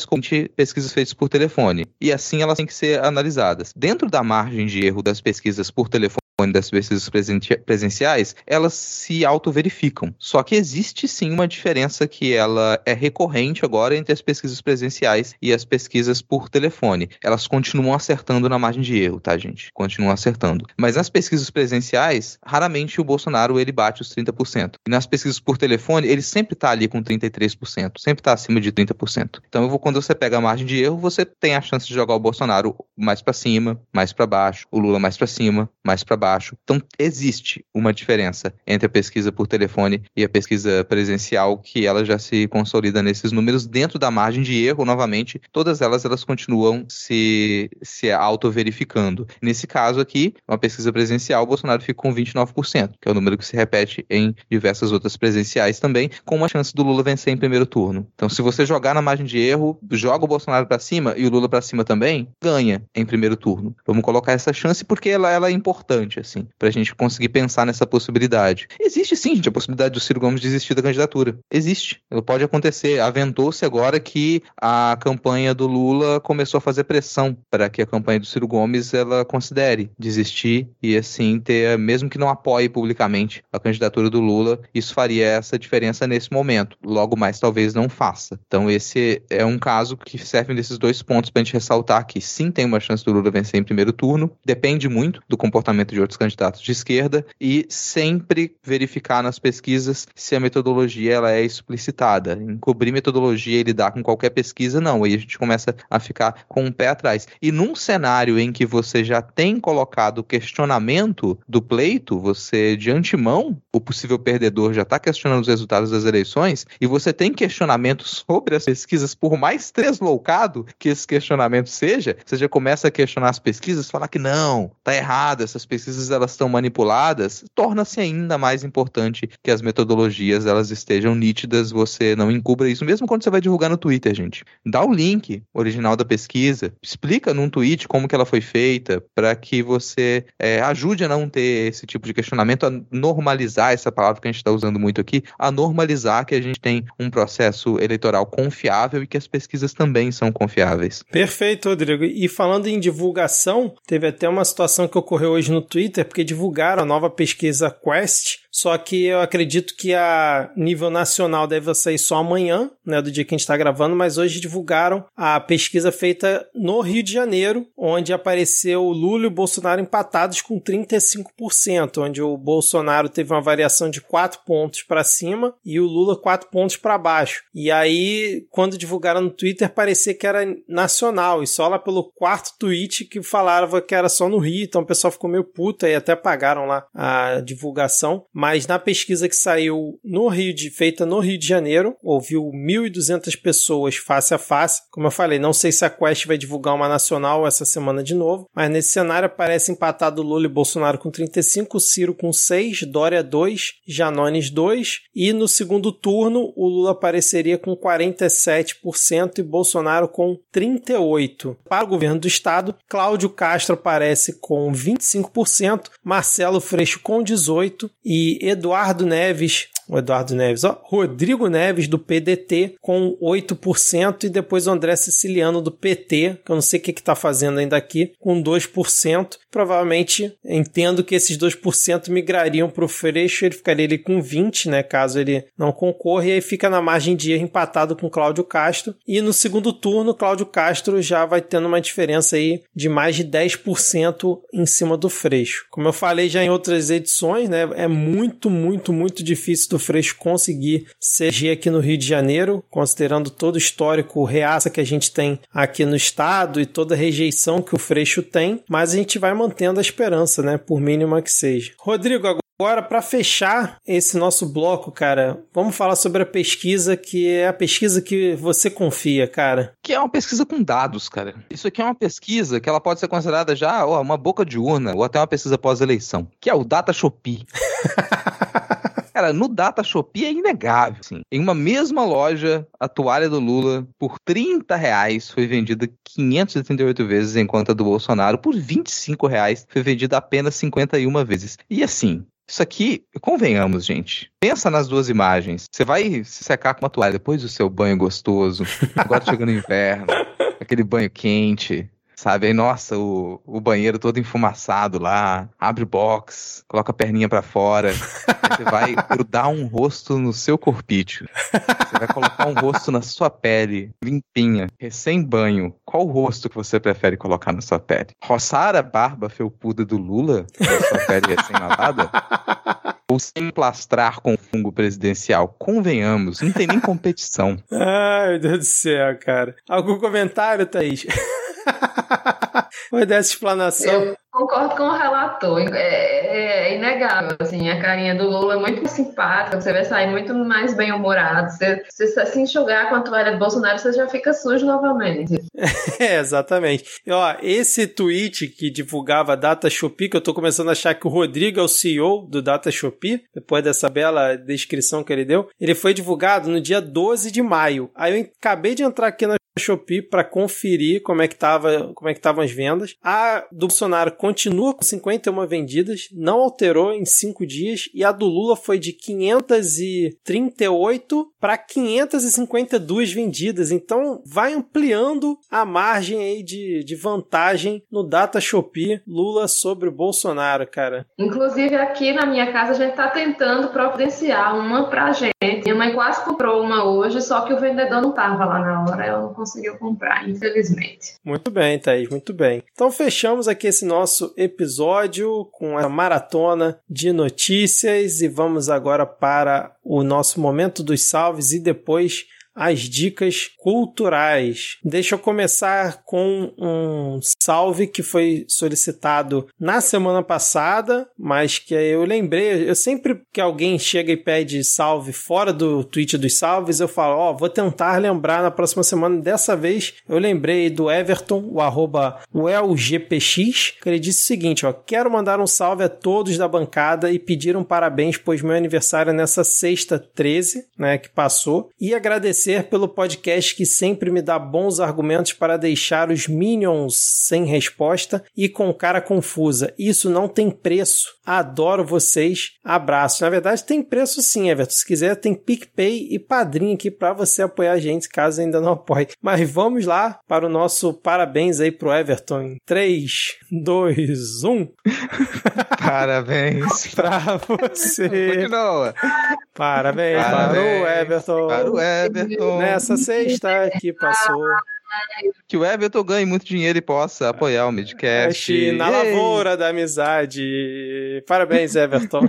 pesquisas feitas por telefone, e assim elas têm que ser analisadas. Dentro da margem de erro das pesquisas por telefone, das pesquisas presenciais, elas se auto-verificam. Só que existe sim uma diferença que ela é recorrente agora entre as pesquisas presenciais e as pesquisas por telefone. Elas continuam acertando na margem de erro, tá, gente? Continuam acertando. Mas nas pesquisas presenciais, raramente o Bolsonaro ele bate os 30%. E nas pesquisas por telefone, ele sempre está ali com 33%, sempre está acima de 30%. Então, vou, quando você pega a margem de erro, você tem a chance de jogar o Bolsonaro mais para cima, mais para baixo, o Lula mais para cima, mais para baixo baixo. Então, existe uma diferença entre a pesquisa por telefone e a pesquisa presencial, que ela já se consolida nesses números dentro da margem de erro, novamente, todas elas elas continuam se, se auto-verificando. Nesse caso aqui, uma pesquisa presencial, o Bolsonaro fica com 29%, que é o número que se repete em diversas outras presenciais também, com uma chance do Lula vencer em primeiro turno. Então, se você jogar na margem de erro, joga o Bolsonaro para cima e o Lula para cima também, ganha em primeiro turno. Vamos colocar essa chance porque ela, ela é importante assim, pra gente conseguir pensar nessa possibilidade. Existe sim, gente, a possibilidade do Ciro Gomes desistir da candidatura. Existe. Pode acontecer. Aventou-se agora que a campanha do Lula começou a fazer pressão para que a campanha do Ciro Gomes ela considere desistir e assim ter, mesmo que não apoie publicamente a candidatura do Lula, isso faria essa diferença nesse momento. Logo mais talvez não faça. Então esse é um caso que serve desses dois pontos para a gente ressaltar que sim tem uma chance do Lula vencer em primeiro turno, depende muito do comportamento de outros candidatos de esquerda e sempre verificar nas pesquisas se a metodologia ela é explicitada. Encobrir metodologia e lidar com qualquer pesquisa, não. Aí a gente começa a ficar com o um pé atrás. E num cenário em que você já tem colocado o questionamento do pleito, você de antemão, o possível perdedor já está questionando os resultados das eleições, e você tem questionamentos sobre as pesquisas, por mais tresloucado que esse questionamento seja, você já começa a questionar as pesquisas, falar que não, tá errado, essas pesquisas elas estão manipuladas, torna-se ainda mais importante que as metodologias elas estejam nítidas, você não encubra isso, mesmo quando você vai divulgar no Twitter, gente. Dá o link original da pesquisa, explica num tweet como que ela foi feita, para que você é, ajude a não ter esse tipo de questionamento, a normalizar essa palavra que a gente está usando muito aqui, a normalizar que a gente tem um processo eleitoral confiável e que as pesquisas também são confiáveis. Perfeito, Rodrigo. E falando em divulgação, teve até uma situação que ocorreu hoje no Twitter, porque divulgaram a nova pesquisa Quest só que eu acredito que a nível nacional deve sair só amanhã, né, do dia que a gente está gravando, mas hoje divulgaram a pesquisa feita no Rio de Janeiro, onde apareceu Lula e o Bolsonaro empatados com 35%, onde o Bolsonaro teve uma variação de 4 pontos para cima e o Lula 4 pontos para baixo. E aí, quando divulgaram no Twitter, parecia que era nacional, e só lá pelo quarto tweet que falava que era só no Rio, então o pessoal ficou meio puto e até apagaram lá a divulgação na pesquisa que saiu no Rio de feita no Rio de Janeiro, ouviu 1.200 pessoas face a face. Como eu falei, não sei se a Quest vai divulgar uma nacional essa semana de novo, mas nesse cenário aparece empatado Lula e Bolsonaro com 35, Ciro com 6, Dória 2, Janones 2 e no segundo turno o Lula apareceria com 47% e Bolsonaro com 38. Para o governo do estado, Cláudio Castro aparece com 25%, Marcelo Freixo com 18 e Eduardo Neves o Eduardo Neves, ó, Rodrigo Neves do PDT com 8% e depois o André Siciliano do PT, que eu não sei o que está fazendo ainda aqui, com 2%. Provavelmente entendo que esses 2% migrariam para o Freixo, ele ficaria ali com 20%, né, caso ele não concorra, e aí fica na margem de erro empatado com Cláudio Castro. E no segundo turno, Cláudio Castro já vai tendo uma diferença aí de mais de 10% em cima do Freixo. Como eu falei já em outras edições, né, é muito, muito, muito difícil do Freixo conseguir ser aqui no Rio de Janeiro, considerando todo o histórico reaça que a gente tem aqui no estado e toda a rejeição que o Freixo tem, mas a gente vai mantendo a esperança, né, por mínima que seja. Rodrigo, Agora, para fechar esse nosso bloco, cara, vamos falar sobre a pesquisa que é a pesquisa que você confia, cara. Que é uma pesquisa com dados, cara. Isso aqui é uma pesquisa que ela pode ser considerada já ó, uma boca de urna ou até uma pesquisa pós-eleição, que é o Data Shopee. (laughs) Cara, no Data Shopee é inegável. Assim. Em uma mesma loja, a toalha do Lula, por 30 reais, foi vendida 538 vezes, enquanto a do Bolsonaro, por 25 reais, foi vendida apenas 51 vezes. E assim, isso aqui, convenhamos, gente. Pensa nas duas imagens. Você vai se secar com uma toalha depois do seu banho gostoso, agora chegando no inverno, (laughs) aquele banho quente, Sabe? Aí, nossa, o, o banheiro todo enfumaçado lá, abre o box, coloca a perninha para fora. você vai (laughs) grudar um rosto no seu corpício. Você vai colocar um rosto na sua pele, limpinha, recém-banho. Qual rosto que você prefere colocar na sua pele? Roçar a barba felpuda do Lula na sua pele recém-lavada? (laughs) ou se emplastrar com fungo presidencial. Convenhamos, não tem nem competição. Ai, meu Deus do céu, cara. Algum comentário, Thaís? (laughs) Foi dessa explanação. Eu concordo com o relator. É, é, é, inegável. Assim, a carinha do Lula é muito simpática. Você vai sair muito mais bem-humorado. Você, você se enxugar com a toalha do Bolsonaro, você já fica sujo novamente. (laughs) É, exatamente. E, ó, esse tweet que divulgava a Data Shopee, que eu tô começando a achar que o Rodrigo é o CEO do Data Shopee, depois dessa bela descrição que ele deu, ele foi divulgado no dia 12 de maio. Aí eu acabei de entrar aqui na Shopee para conferir como é que tava, como é que estavam as vendas. A do Bolsonaro continua com 51 vendidas, não alterou em 5 dias e a do Lula foi de 538 para 552 vendidas. Então vai ampliando a margem aí de, de vantagem no Data Shopee Lula sobre o Bolsonaro, cara. Inclusive aqui na minha casa a gente está tentando providenciar uma pra gente. Minha mãe quase comprou uma hoje, só que o vendedor não tava lá na hora, eu não comprar, infelizmente. Muito bem, Thaís, muito bem. Então fechamos aqui esse nosso episódio com a maratona de notícias e vamos agora para o nosso momento dos salves e depois as dicas culturais. Deixa eu começar com um salve que foi solicitado na semana passada, mas que eu lembrei. Eu sempre que alguém chega e pede salve fora do tweet dos salves, eu falo: Ó, oh, vou tentar lembrar na próxima semana. Dessa vez eu lembrei do Everton, o arroba WellGPX, que ele disse o seguinte: ó, quero mandar um salve a todos da bancada e pedir um parabéns, pois meu aniversário é nessa sexta 13, né, que passou, e agradecer agradecer pelo podcast que sempre me dá bons argumentos para deixar os Minions sem resposta e com cara confusa. Isso não tem preço. Adoro vocês. Abraço. Na verdade, tem preço sim, Everton. Se quiser, tem PicPay e Padrinho aqui para você apoiar a gente, caso ainda não apoie. Mas vamos lá para o nosso parabéns aí pro Everton. 3, 2, 1. Parabéns (laughs) para você. Continua. Parabéns, Parabéns para o Everton. Para o Everton. Nessa sexta que passou. Que o Everton ganhe muito dinheiro e possa apoiar o Midcast. Na lavoura da amizade. Parabéns, Everton.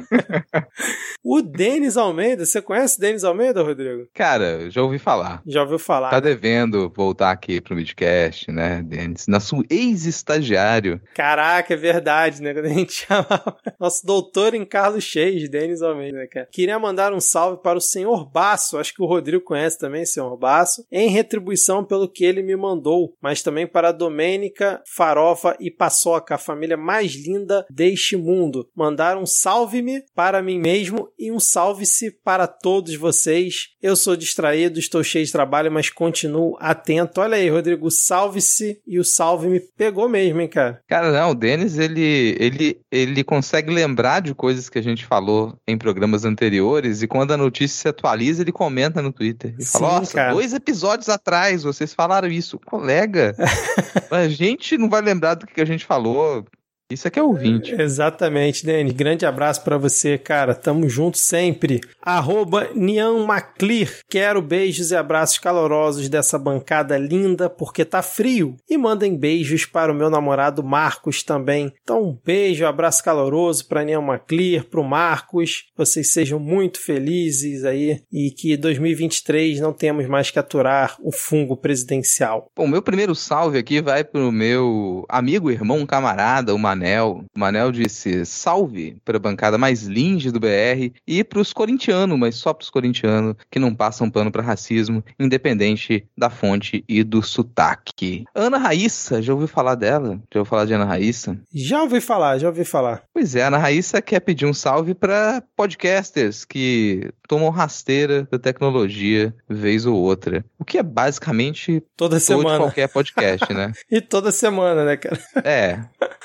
(laughs) o Denis Almeida, você conhece o Denis Almeida, Rodrigo? Cara, já ouvi falar. Já ouviu falar. Tá devendo voltar aqui pro Midcast, né, Denis? Na sua ex-estagiário. Caraca, é verdade, né? Quando a gente (laughs) chamava nosso doutor em Carlos Cheios, Denis Almeida, né, cara? Queria mandar um salve para o senhor Basso, acho que o Rodrigo conhece também, senhor Basso, em retribuição pelo que ele me mandou, mas também para a Domênica, Farofa e Paçoca, a família mais linda deste mundo. Mandaram um salve-me para mim mesmo e um salve-se para todos vocês. Eu sou distraído, estou cheio de trabalho, mas continuo atento. Olha aí, Rodrigo, salve-se e o salve-me pegou mesmo, hein, cara? Cara, não, o Denis, ele, ele, ele consegue lembrar de coisas que a gente falou em programas anteriores e quando a notícia se atualiza, ele comenta no Twitter. E fala, nossa, dois episódios atrás vocês falaram isso. Colega, (laughs) a gente não vai lembrar do que a gente falou. Isso aqui é ouvinte. Exatamente, Dani. Grande abraço para você, cara. Tamo junto sempre. Arroba Nian Maclir. Quero beijos e abraços calorosos dessa bancada linda, porque tá frio. E mandem beijos para o meu namorado Marcos também. Então, um beijo, um abraço caloroso para Nian Maclir, pro Marcos. Vocês sejam muito felizes aí e que 2023 não temos mais que aturar o fungo presidencial. Bom, meu primeiro salve aqui vai pro meu amigo, irmão, camarada, uma Manel. O Manel disse salve para a bancada mais linda do BR e para os corintianos, mas só para os corintianos que não passam pano para racismo, independente da fonte e do sotaque. Ana Raíssa, já ouviu falar dela? Já ouviu falar de Ana Raíssa? Já ouvi falar, já ouvi falar. Pois é, Ana Raíssa quer pedir um salve para podcasters que tomam rasteira da tecnologia vez ou outra. O que é basicamente toda semana qualquer podcast, né? (laughs) e toda semana, né, cara? É.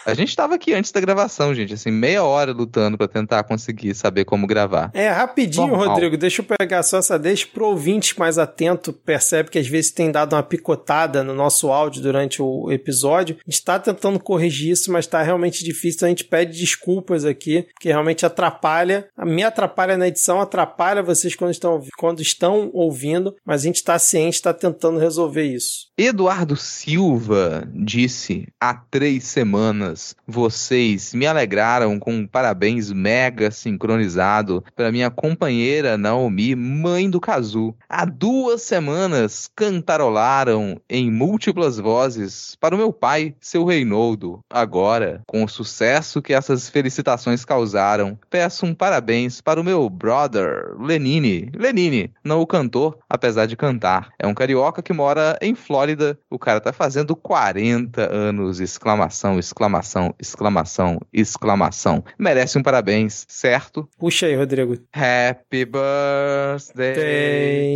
A gente tava aqui antes da gravação, gente, assim, meia hora lutando para tentar conseguir saber como gravar. É, rapidinho, Normal. Rodrigo, deixa eu pegar só essa deixa pro ouvinte mais atento, percebe que às vezes tem dado uma picotada no nosso áudio durante o episódio. A gente tá tentando corrigir isso, mas tá realmente difícil, então a gente pede desculpas aqui, que realmente atrapalha, me atrapalha na edição, atrapalha vocês quando estão, quando estão ouvindo, mas a gente tá ciente, está tentando resolver isso. Eduardo Silva disse há três semanas: vocês me alegraram com um parabéns mega sincronizado para minha companheira Naomi, mãe do Kazu. Há duas semanas cantarolaram em múltiplas vozes para o meu pai, seu Reinaldo. Agora, com o sucesso que essas felicitações causaram, peço um parabéns para o meu brother, Lenine. Lenine, não o cantor, apesar de cantar. É um carioca que mora em Flórida Flórida, o cara tá fazendo 40 anos, exclamação, exclamação, exclamação, exclamação. Merece um parabéns, certo? Puxa aí, Rodrigo. Happy birthday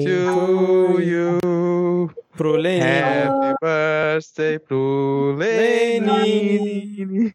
to you. Pro Lenin. Happy birthday pro Lenin.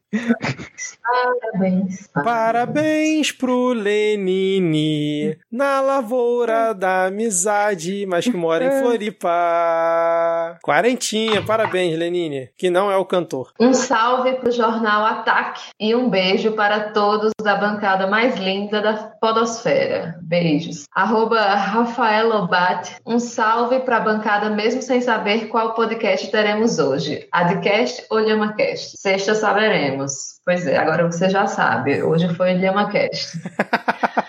Parabéns. Parabéns pro Lenine. Na lavoura da amizade, mas que mora em Floripa. Quarentinha, parabéns, Lenine. Que não é o cantor. Um salve pro jornal Ataque e um beijo para todos da bancada mais linda da podosfera. Beijos. Arroba Rafael Lobat. Um salve pra bancada mesmo sem saber qual podcast teremos hoje. Adcast ou LhamaCast? Sexta saberemos. Pois é, agora você já sabe. Hoje foi LhamaCast. (laughs)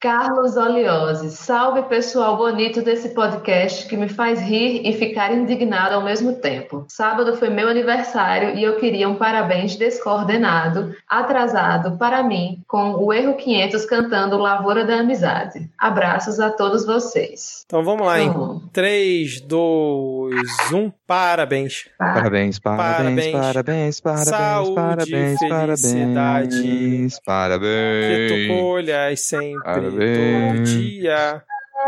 Carlos Oliose, salve pessoal bonito desse podcast que me faz rir e ficar indignado ao mesmo tempo. Sábado foi meu aniversário e eu queria um parabéns descoordenado, atrasado para mim, com o Erro 500 cantando Lavoura da Amizade. Abraços a todos vocês. Então vamos lá, em 3, 2, 1, parabéns. Parabéns, parabéns, parabéns, parabéns, Saúde, parabéns, felicidade. parabéns, parabéns. Que tu colhas sempre, Parabéns. todo dia.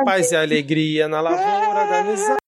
Paz e alegria na lavoura da amizade.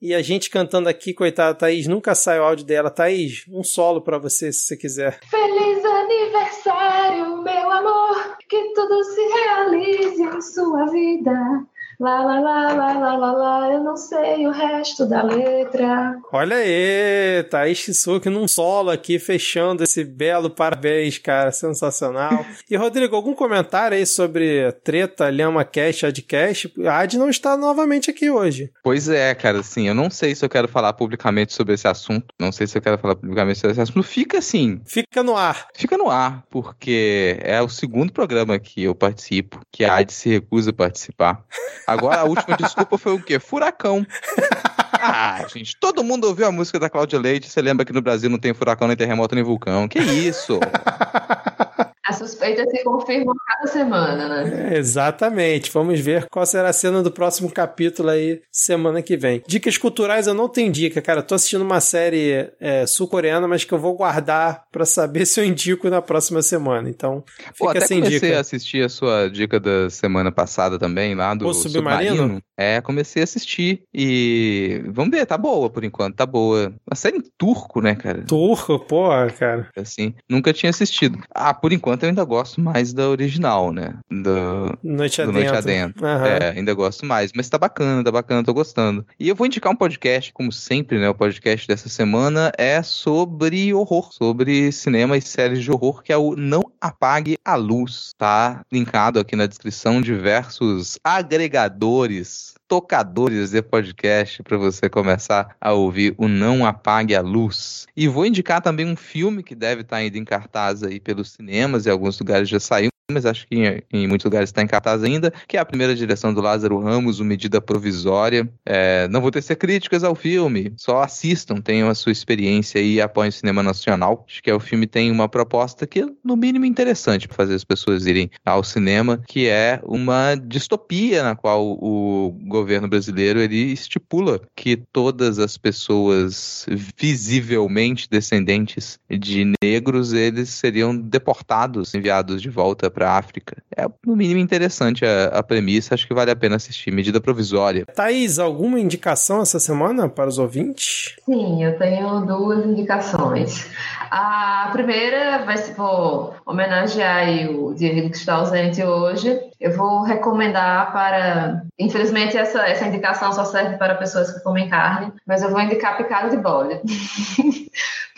E a gente cantando aqui, coitada, Thaís, nunca sai o áudio dela. Thaís, um solo pra você, se você quiser. Feliz aniversário, meu amor, que tudo se realize em sua vida. Lá, lá, lá, lá, lá, lá, lá, eu não sei o resto da letra. Olha aí, Thaís Kisuki num solo aqui, fechando esse belo parabéns, cara, sensacional. (laughs) E Rodrigo, algum comentário aí sobre treta, Lhama Cash, Adcast? A Ad não está novamente aqui hoje. Pois é, cara, assim, eu não sei se eu quero falar publicamente sobre esse assunto. Não sei se eu quero falar publicamente sobre esse assunto. Fica assim, Fica no ar. fica no ar, porque é o segundo programa que eu participo, que a AD se recusa a participar. (laughs) Agora, a última desculpa foi o quê? Furacão. (laughs) Ah, gente, todo mundo ouviu a música da Cláudia Leite. Você lembra que no Brasil não tem furacão, nem terremoto, nem vulcão. Que isso? (laughs) Suspeita se confirma a cada semana, né? É, exatamente. Vamos ver qual será a cena do próximo capítulo aí semana que vem. Dicas culturais eu não tenho dica, cara. Tô assistindo uma série é, sul-coreana, mas que eu vou guardar pra saber (laughs) se eu indico na próxima semana. Então, Pô, fica até sem comecei dica. a assistir a sua dica da semana passada também, lá do O Submarino? É, comecei a assistir e vamos ver, tá boa por enquanto, tá boa. Uma série em turco, né, cara? Turco, porra, cara. Assim, nunca tinha assistido. Ah, por enquanto eu ainda gosto mais da original, né? Do, Noite do adentro. Noite Adentro. Aham. É, ainda gosto mais. Mas tá bacana, tá bacana, tô gostando. E eu vou indicar um podcast, como sempre, né? O podcast dessa semana é sobre horror, sobre cinema e séries de horror, que é o Não Apague a Luz. Tá linkado aqui na descrição diversos agregadores. Tocadores de podcast para você começar a ouvir o Não Apague a Luz. E vou indicar também um filme que deve estar ainda em cartaz aí pelos cinemas, e alguns lugares já saiu mas acho que em, em muitos lugares está em cartaz ainda, que é a primeira direção do Lázaro Ramos, o Medida Provisória. É, não vou tecer críticas ao filme, só assistam, tenham a sua experiência e apoiem o cinema nacional. Acho que é, o filme tem uma proposta que é, no mínimo, interessante para fazer as pessoas irem ao cinema, que é uma distopia na qual o governo brasileiro ele estipula que todas as pessoas visivelmente descendentes de negros, eles seriam deportados, enviados de volta para a África. É, no mínimo, interessante a, a, premissa, acho que vale a pena assistir. Medida provisória. Thaís, alguma indicação essa semana para os ouvintes? Sim, eu tenho duas indicações. A primeira vai ser, vou homenagear o Diego que está ausente hoje. Eu vou recomendar para. Infelizmente, essa, essa indicação só serve para pessoas que comem carne, mas eu vou indicar picada de bode. (laughs)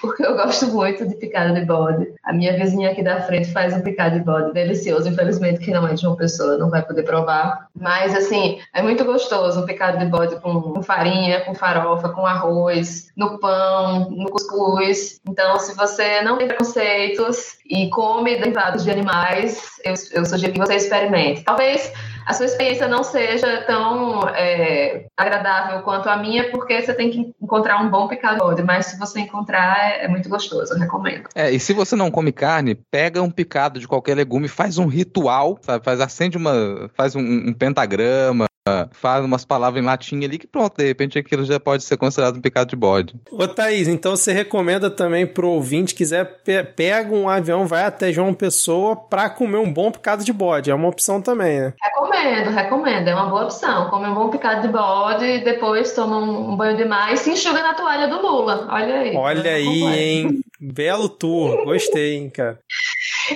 porque eu gosto muito de picada de bode. A minha vizinha aqui da frente faz um picado de bode delicioso, infelizmente que não é de uma pessoa, não vai poder provar. Mas assim, é muito gostoso um picado de bode com, farinha, com farofa, com arroz, no pão, no cuscuz. Então, se você não tem preconceitos e come derivados de animais, eu, eu sugiro que você experimente. Talvez a sua experiência não seja tão é, agradável quanto a minha, porque você tem que encontrar um bom picado de bode, mas se você encontrar, é, é muito gostoso, eu recomendo. É, e se você não come carne, pega um picado de qualquer legume, faz um ritual, sabe? Faz, acende uma. faz um, um pentagrama, faz umas palavras em latim ali que pronto, de repente aquilo já pode ser considerado um picado de bode. Ô Thaís, então você recomenda também pro ouvinte, quiser, pe pega um avião, vai até João Pessoa pra comer um bom picado de bode, é uma opção também, né? Recomendo, recomendo, é uma boa opção, come um bom picado de bode e depois toma um banho de mar e se enxuga na toalha do Lula, olha aí. Olha aí, hein? Belo tour, gostei, hein, cara.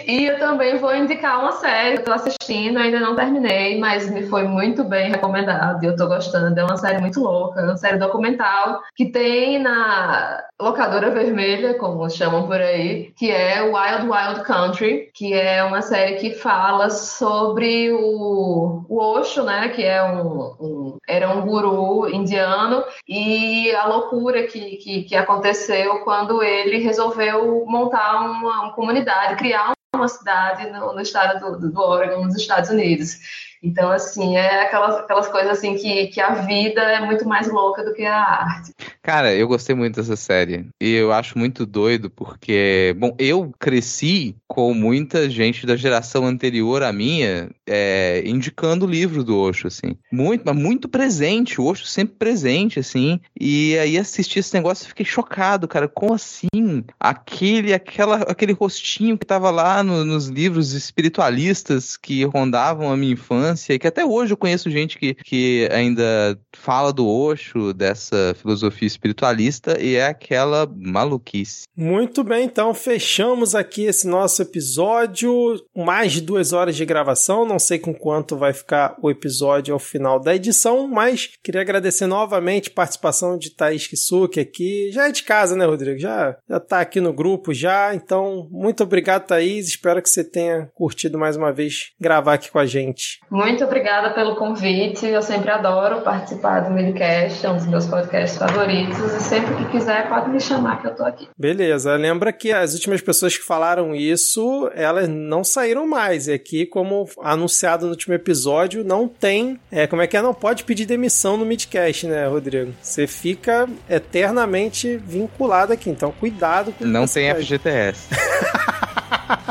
E eu também vou indicar uma série que eu tô assistindo, ainda não terminei, mas me foi muito bem recomendado e eu tô gostando. É uma série muito louca, é uma série documental que tem na locadora vermelha, como chamam por aí, que é Wild Wild Country, que é uma série que fala sobre o, o Osho, né, que é um, um era um guru indiano e a loucura que, que, que aconteceu quando ele resolveu montar uma, uma comunidade, criar uma cidade no, no estado do, do Oregon, nos Estados Unidos. Então, assim, é aquelas, aquelas coisas assim que, que a vida é muito mais louca do que a arte. Cara, eu gostei muito dessa série. E eu acho muito doido porque, bom, eu cresci com muita gente da geração anterior à minha é, indicando o livro do Osho, assim. Muito, mas muito presente, o Osho sempre presente, assim. E aí assisti esse negócio e fiquei chocado, cara. Como assim? Aquele, aquela, aquele rostinho que tava lá no, nos livros espiritualistas que rondavam a minha infância e que até hoje eu conheço gente que, que ainda fala do Osho, dessa filosofia espiritualista, e é aquela maluquice. Muito bem, então fechamos aqui esse nosso episódio. Mais de duas horas de gravação, não sei com quanto vai ficar o episódio ao final da edição, mas queria agradecer novamente a participação de Thaís Kisuki aqui. Já é de casa, né, Rodrigo? Já, já tá aqui no grupo já, então muito obrigado, Thaís. Espero que você tenha curtido mais uma vez gravar aqui com a gente. Muito obrigada pelo convite. Eu sempre adoro participar do Midcast, é um dos meus podcasts favoritos. E sempre que quiser, pode me chamar que eu tô aqui. Beleza. Lembra que as últimas pessoas que falaram isso, elas não saíram mais. E aqui, como anunciado no último episódio, não tem. É, como é que é? Não pode pedir demissão no Midcast, né, Rodrigo? Você fica eternamente vinculado aqui. Então, cuidado com Não tem FGTS. FGTS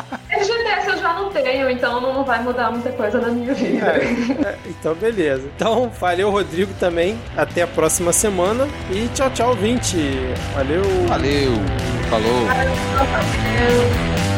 (laughs) tenho, então não vai mudar muita coisa na minha vida. É, é, então, beleza. Então, valeu, Rodrigo, também. Até a próxima semana. E tchau, tchau, 20. Valeu. Valeu. Falou. Valeu.